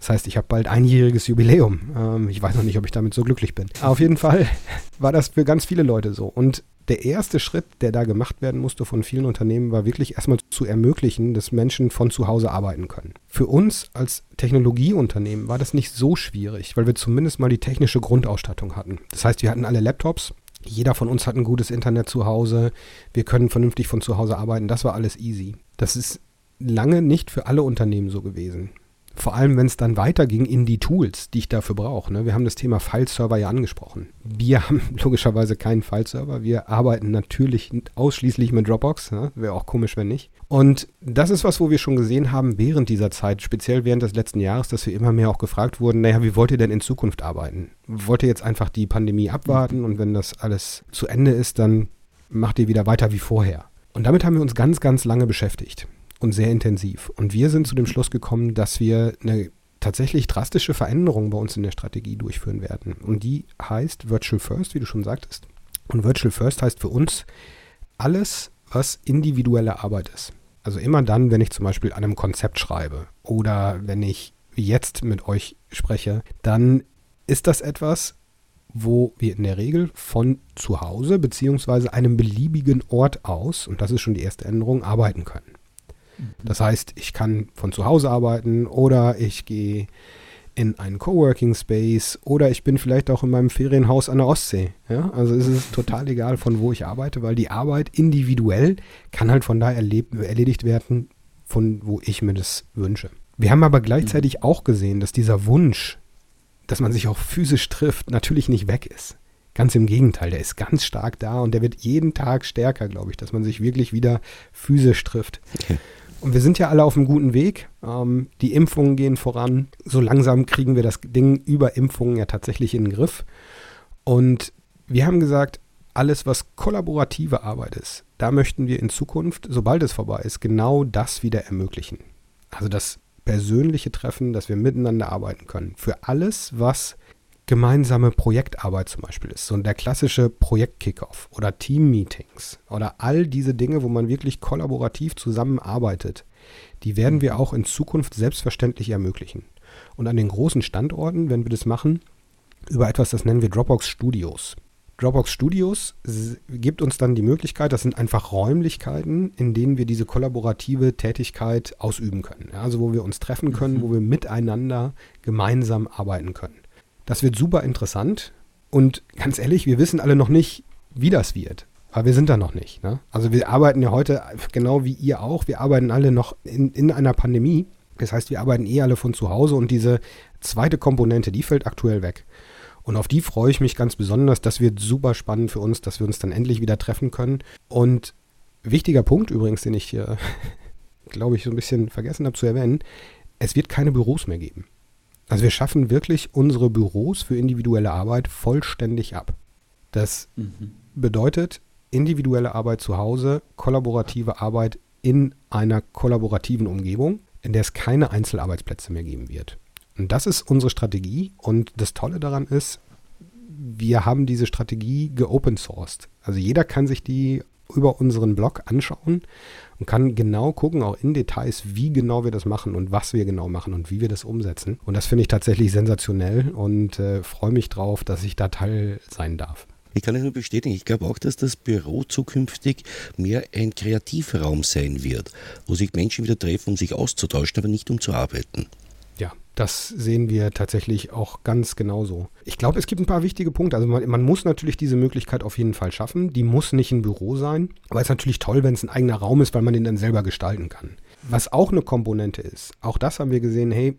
Das heißt, ich habe bald einjähriges Jubiläum. Ähm, ich weiß noch nicht, ob ich damit so glücklich bin. Auf jeden Fall war das für ganz viele Leute so. Und der erste Schritt, der da gemacht werden musste von vielen Unternehmen, war wirklich erstmal zu ermöglichen, dass Menschen von zu Hause arbeiten können. Für uns als Technologieunternehmen war das nicht so schwierig, weil wir zumindest mal die technische Grundausstattung hatten. Das heißt, wir hatten alle Laptops, jeder von uns hat ein gutes Internet zu Hause, wir können vernünftig von zu Hause arbeiten, das war alles easy. Das ist lange nicht für alle Unternehmen so gewesen. Vor allem, wenn es dann weiterging in die Tools, die ich dafür brauche. Ne? Wir haben das Thema File-Server ja angesprochen. Wir haben logischerweise keinen File-Server. Wir arbeiten natürlich ausschließlich mit Dropbox. Ne? Wäre auch komisch, wenn nicht. Und das ist was, wo wir schon gesehen haben während dieser Zeit, speziell während des letzten Jahres, dass wir immer mehr auch gefragt wurden, naja, wie wollt ihr denn in Zukunft arbeiten? Wollt ihr jetzt einfach die Pandemie abwarten und wenn das alles zu Ende ist, dann macht ihr wieder weiter wie vorher? Und damit haben wir uns ganz, ganz lange beschäftigt und sehr intensiv. Und wir sind zu dem Schluss gekommen, dass wir eine tatsächlich drastische Veränderung bei uns in der Strategie durchführen werden. Und die heißt Virtual First, wie du schon sagtest. Und Virtual First heißt für uns alles, was individuelle Arbeit ist. Also immer dann, wenn ich zum Beispiel an einem Konzept schreibe oder wenn ich jetzt mit euch spreche, dann ist das etwas, wo wir in der Regel von zu Hause bzw. einem beliebigen Ort aus, und das ist schon die erste Änderung, arbeiten können. Das heißt, ich kann von zu Hause arbeiten oder ich gehe in einen Coworking Space oder ich bin vielleicht auch in meinem Ferienhaus an der Ostsee. Ja? Also es ist total egal, von wo ich arbeite, weil die Arbeit individuell kann halt von da erledigt werden, von wo ich mir das wünsche. Wir haben aber gleichzeitig mhm. auch gesehen, dass dieser Wunsch, dass man sich auch physisch trifft, natürlich nicht weg ist. Ganz im Gegenteil, der ist ganz stark da und der wird jeden Tag stärker, glaube ich, dass man sich wirklich wieder physisch trifft. Okay. Und wir sind ja alle auf einem guten Weg. Ähm, die Impfungen gehen voran. So langsam kriegen wir das Ding über Impfungen ja tatsächlich in den Griff. Und wir haben gesagt, alles, was kollaborative Arbeit ist, da möchten wir in Zukunft, sobald es vorbei ist, genau das wieder ermöglichen. Also das persönliche Treffen, dass wir miteinander arbeiten können. Für alles, was gemeinsame Projektarbeit zum Beispiel ist. So der klassische Projekt-Kickoff oder Team-Meetings oder all diese Dinge, wo man wirklich kollaborativ zusammenarbeitet, die werden wir auch in Zukunft selbstverständlich ermöglichen. Und an den großen Standorten, wenn wir das machen, über etwas, das nennen wir Dropbox Studios. Dropbox Studios gibt uns dann die Möglichkeit, das sind einfach Räumlichkeiten, in denen wir diese kollaborative Tätigkeit ausüben können. Also wo wir uns treffen können, mhm. wo wir miteinander gemeinsam arbeiten können. Das wird super interessant. Und ganz ehrlich, wir wissen alle noch nicht, wie das wird. Aber wir sind da noch nicht. Ne? Also wir arbeiten ja heute, genau wie ihr auch, wir arbeiten alle noch in, in einer Pandemie. Das heißt, wir arbeiten eh alle von zu Hause und diese zweite Komponente, die fällt aktuell weg. Und auf die freue ich mich ganz besonders. Das wird super spannend für uns, dass wir uns dann endlich wieder treffen können. Und wichtiger Punkt übrigens, den ich hier, glaube ich, so ein bisschen vergessen habe zu erwähnen, es wird keine Büros mehr geben. Also wir schaffen wirklich unsere Büros für individuelle Arbeit vollständig ab. Das mhm. bedeutet individuelle Arbeit zu Hause, kollaborative Arbeit in einer kollaborativen Umgebung, in der es keine Einzelarbeitsplätze mehr geben wird. Und das ist unsere Strategie. Und das Tolle daran ist, wir haben diese Strategie geopen sourced. Also jeder kann sich die über unseren Blog anschauen und kann genau gucken, auch in Details, wie genau wir das machen und was wir genau machen und wie wir das umsetzen. Und das finde ich tatsächlich sensationell und äh, freue mich drauf, dass ich da Teil sein darf. Ich kann es nur bestätigen, ich glaube auch, dass das Büro zukünftig mehr ein Kreativraum sein wird, wo sich Menschen wieder treffen, um sich auszutauschen, aber nicht um zu arbeiten. Das sehen wir tatsächlich auch ganz genauso. Ich glaube, es gibt ein paar wichtige Punkte. Also man, man, muss natürlich diese Möglichkeit auf jeden Fall schaffen. Die muss nicht ein Büro sein. Aber es ist natürlich toll, wenn es ein eigener Raum ist, weil man den dann selber gestalten kann. Was auch eine Komponente ist, auch das haben wir gesehen, hey,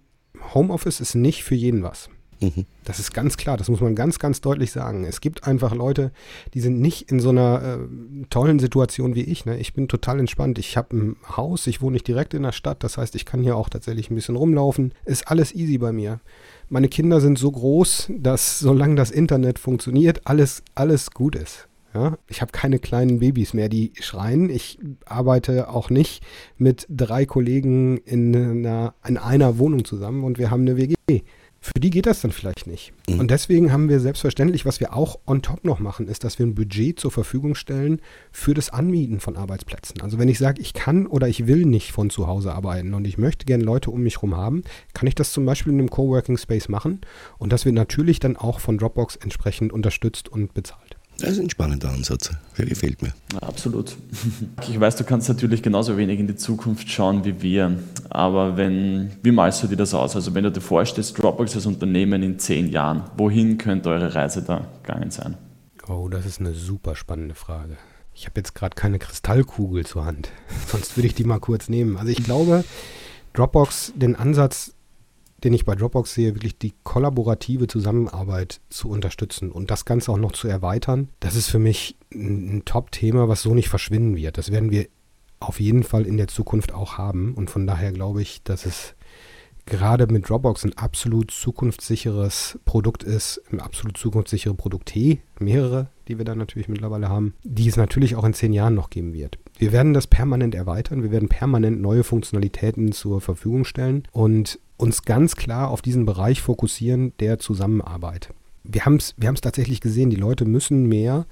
Homeoffice ist nicht für jeden was. Mhm. Das ist ganz klar, das muss man ganz, ganz deutlich sagen. Es gibt einfach Leute, die sind nicht in so einer äh, tollen Situation wie ich. Ne? Ich bin total entspannt. Ich habe ein Haus, ich wohne nicht direkt in der Stadt, das heißt, ich kann hier auch tatsächlich ein bisschen rumlaufen. Ist alles easy bei mir. Meine Kinder sind so groß, dass solange das Internet funktioniert, alles, alles gut ist. Ja, ich habe keine kleinen Babys mehr, die schreien. Ich arbeite auch nicht mit drei Kollegen in einer, in einer Wohnung zusammen und wir haben eine WG. Für die geht das dann vielleicht nicht. Mhm. Und deswegen haben wir selbstverständlich, was wir auch on top noch machen, ist, dass wir ein Budget zur Verfügung stellen für das Anmieten von Arbeitsplätzen. Also wenn ich sage, ich kann oder ich will nicht von zu Hause arbeiten und ich möchte gerne Leute um mich herum haben, kann ich das zum Beispiel in einem Coworking Space machen. Und das wird natürlich dann auch von Dropbox entsprechend unterstützt und bezahlt. Das ist ein spannender Ansatz. Der gefällt mir. absolut. Ich weiß, du kannst natürlich genauso wenig in die Zukunft schauen wie wir. Aber wenn, wie malst du dir das aus? Also wenn du dir vorstellst, Dropbox als Unternehmen in zehn Jahren, wohin könnte eure Reise da gegangen sein? Oh, das ist eine super spannende Frage. Ich habe jetzt gerade keine Kristallkugel zur Hand. Sonst würde ich die mal kurz nehmen. Also ich glaube, Dropbox, den Ansatz den ich bei Dropbox sehe, wirklich die kollaborative Zusammenarbeit zu unterstützen und das Ganze auch noch zu erweitern. Das ist für mich ein, ein Top-Thema, was so nicht verschwinden wird. Das werden wir auf jeden Fall in der Zukunft auch haben. Und von daher glaube ich, dass es gerade mit Dropbox ein absolut zukunftssicheres Produkt ist, ein absolut zukunftssichere Produkte, mehrere, die wir da natürlich mittlerweile haben, die es natürlich auch in zehn Jahren noch geben wird. Wir werden das permanent erweitern, wir werden permanent neue Funktionalitäten zur Verfügung stellen und uns ganz klar auf diesen Bereich fokussieren der Zusammenarbeit. Wir haben es wir tatsächlich gesehen, die Leute müssen mehr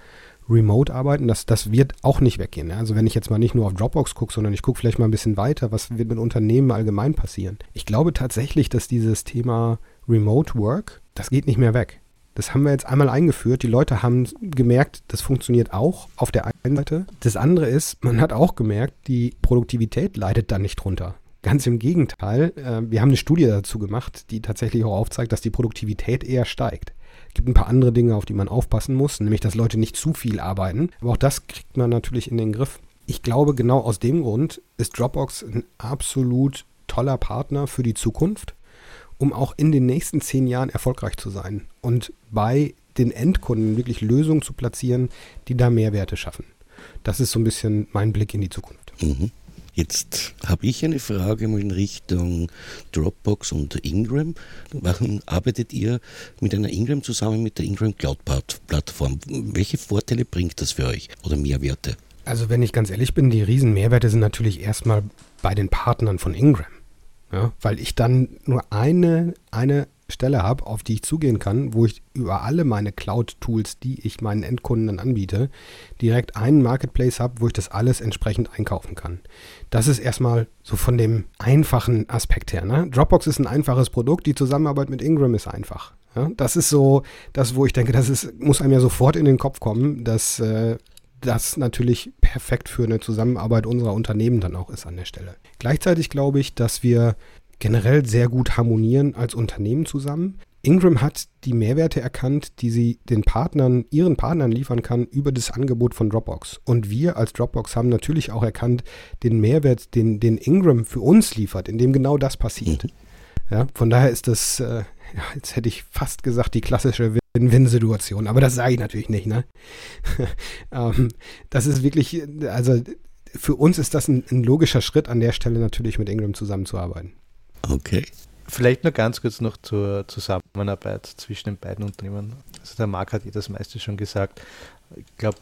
remote arbeiten, das, das wird auch nicht weggehen. Also wenn ich jetzt mal nicht nur auf Dropbox gucke, sondern ich gucke vielleicht mal ein bisschen weiter, was wird mit Unternehmen allgemein passieren. Ich glaube tatsächlich, dass dieses Thema Remote Work, das geht nicht mehr weg. Das haben wir jetzt einmal eingeführt. Die Leute haben gemerkt, das funktioniert auch auf der einen Seite. Das andere ist, man hat auch gemerkt, die Produktivität leidet da nicht drunter. Ganz im Gegenteil, äh, wir haben eine Studie dazu gemacht, die tatsächlich auch aufzeigt, dass die Produktivität eher steigt. Es gibt ein paar andere Dinge, auf die man aufpassen muss, nämlich dass Leute nicht zu viel arbeiten. Aber auch das kriegt man natürlich in den Griff. Ich glaube, genau aus dem Grund ist Dropbox ein absolut toller Partner für die Zukunft, um auch in den nächsten zehn Jahren erfolgreich zu sein und bei den Endkunden wirklich Lösungen zu platzieren, die da Mehrwerte schaffen. Das ist so ein bisschen mein Blick in die Zukunft. Mhm. Jetzt habe ich eine Frage in Richtung Dropbox und Ingram. Warum arbeitet ihr mit einer Ingram zusammen mit der Ingram Cloud Plattform? Welche Vorteile bringt das für euch oder Mehrwerte? Also wenn ich ganz ehrlich bin, die riesen Mehrwerte sind natürlich erstmal bei den Partnern von Ingram. Ja, weil ich dann nur eine, eine Stelle habe, auf die ich zugehen kann, wo ich über alle meine Cloud-Tools, die ich meinen Endkunden anbiete, direkt einen Marketplace habe, wo ich das alles entsprechend einkaufen kann. Das ist erstmal so von dem einfachen Aspekt her. Ne? Dropbox ist ein einfaches Produkt, die Zusammenarbeit mit Ingram ist einfach. Ja? Das ist so das, wo ich denke, das ist, muss einem ja sofort in den Kopf kommen, dass äh, das natürlich perfekt für eine Zusammenarbeit unserer Unternehmen dann auch ist an der Stelle. Gleichzeitig glaube ich, dass wir generell sehr gut harmonieren als Unternehmen zusammen. Ingram hat die Mehrwerte erkannt, die sie den Partnern, ihren Partnern liefern kann über das Angebot von Dropbox. Und wir als Dropbox haben natürlich auch erkannt, den Mehrwert, den, den Ingram für uns liefert, in dem genau das passiert. Mhm. Ja, von daher ist das, äh, ja, jetzt hätte ich fast gesagt, die klassische Win-Win-Situation, aber das sage ich natürlich nicht. Ne? ähm, das ist wirklich, also für uns ist das ein, ein logischer Schritt an der Stelle natürlich mit Ingram zusammenzuarbeiten. Okay. Vielleicht nur ganz kurz noch zur Zusammenarbeit zwischen den beiden Unternehmen. Also der Marc hat eh das meiste schon gesagt. Ich glaube,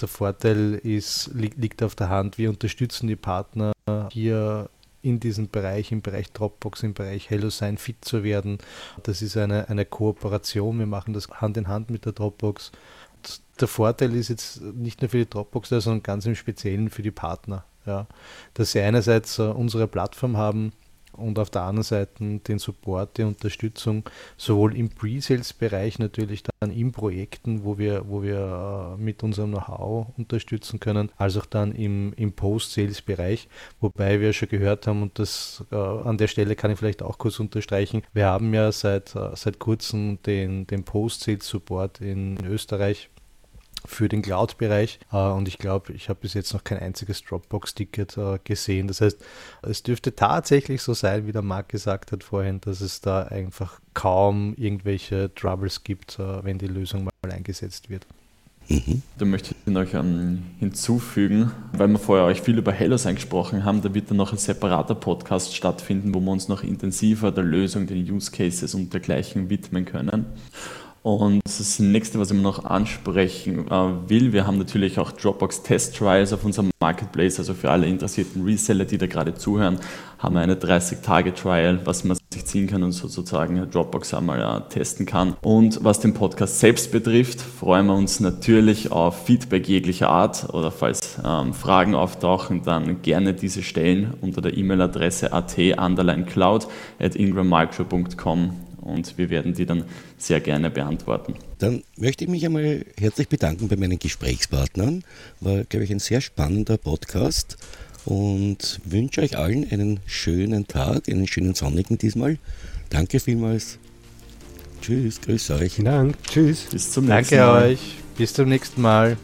der Vorteil ist, liegt auf der Hand, wir unterstützen die Partner hier in diesem Bereich, im Bereich Dropbox, im Bereich HelloSign fit zu werden. Das ist eine, eine Kooperation, wir machen das Hand in Hand mit der Dropbox. Der Vorteil ist jetzt nicht nur für die Dropbox, sondern ganz im Speziellen für die Partner. Ja. Dass sie einerseits uh, unsere Plattform haben, und auf der anderen Seite den Support, die Unterstützung, sowohl im Pre-Sales-Bereich natürlich dann in Projekten, wo wir, wo wir äh, mit unserem Know-how unterstützen können, als auch dann im, im Post-Sales-Bereich, wobei wir schon gehört haben, und das äh, an der Stelle kann ich vielleicht auch kurz unterstreichen, wir haben ja seit, äh, seit kurzem den, den Post-Sales-Support in Österreich für den Cloud-Bereich. Äh, und ich glaube, ich habe bis jetzt noch kein einziges Dropbox-Ticket äh, gesehen. Das heißt, es dürfte tatsächlich so sein, wie der Marc gesagt hat vorhin, dass es da einfach kaum irgendwelche Troubles gibt, äh, wenn die Lösung mal eingesetzt wird. Mhm. Da möchte ich noch hinzufügen, weil wir vorher euch viel über HelloSign gesprochen haben, da wird dann noch ein separater Podcast stattfinden, wo wir uns noch intensiver der Lösung, den Use Cases und dergleichen widmen können. Und das nächste, was ich noch ansprechen äh, will, wir haben natürlich auch Dropbox Test Trials auf unserem Marketplace, also für alle interessierten Reseller, die da gerade zuhören, haben wir eine 30-Tage-Trial, was man sich ziehen kann und sozusagen Dropbox einmal äh, testen kann. Und was den Podcast selbst betrifft, freuen wir uns natürlich auf Feedback jeglicher Art. Oder falls ähm, Fragen auftauchen, dann gerne diese stellen unter der E-Mail-Adresse at-cloud at ingrammicro.com und wir werden die dann sehr gerne beantworten. Dann möchte ich mich einmal herzlich bedanken bei meinen Gesprächspartnern. War, glaube ich, ein sehr spannender Podcast und wünsche euch allen einen schönen Tag, einen schönen sonnigen diesmal. Danke vielmals. Tschüss, grüß euch. Vielen Dank. Tschüss. Bis zum nächsten Danke Mal. Danke euch. Bis zum nächsten Mal.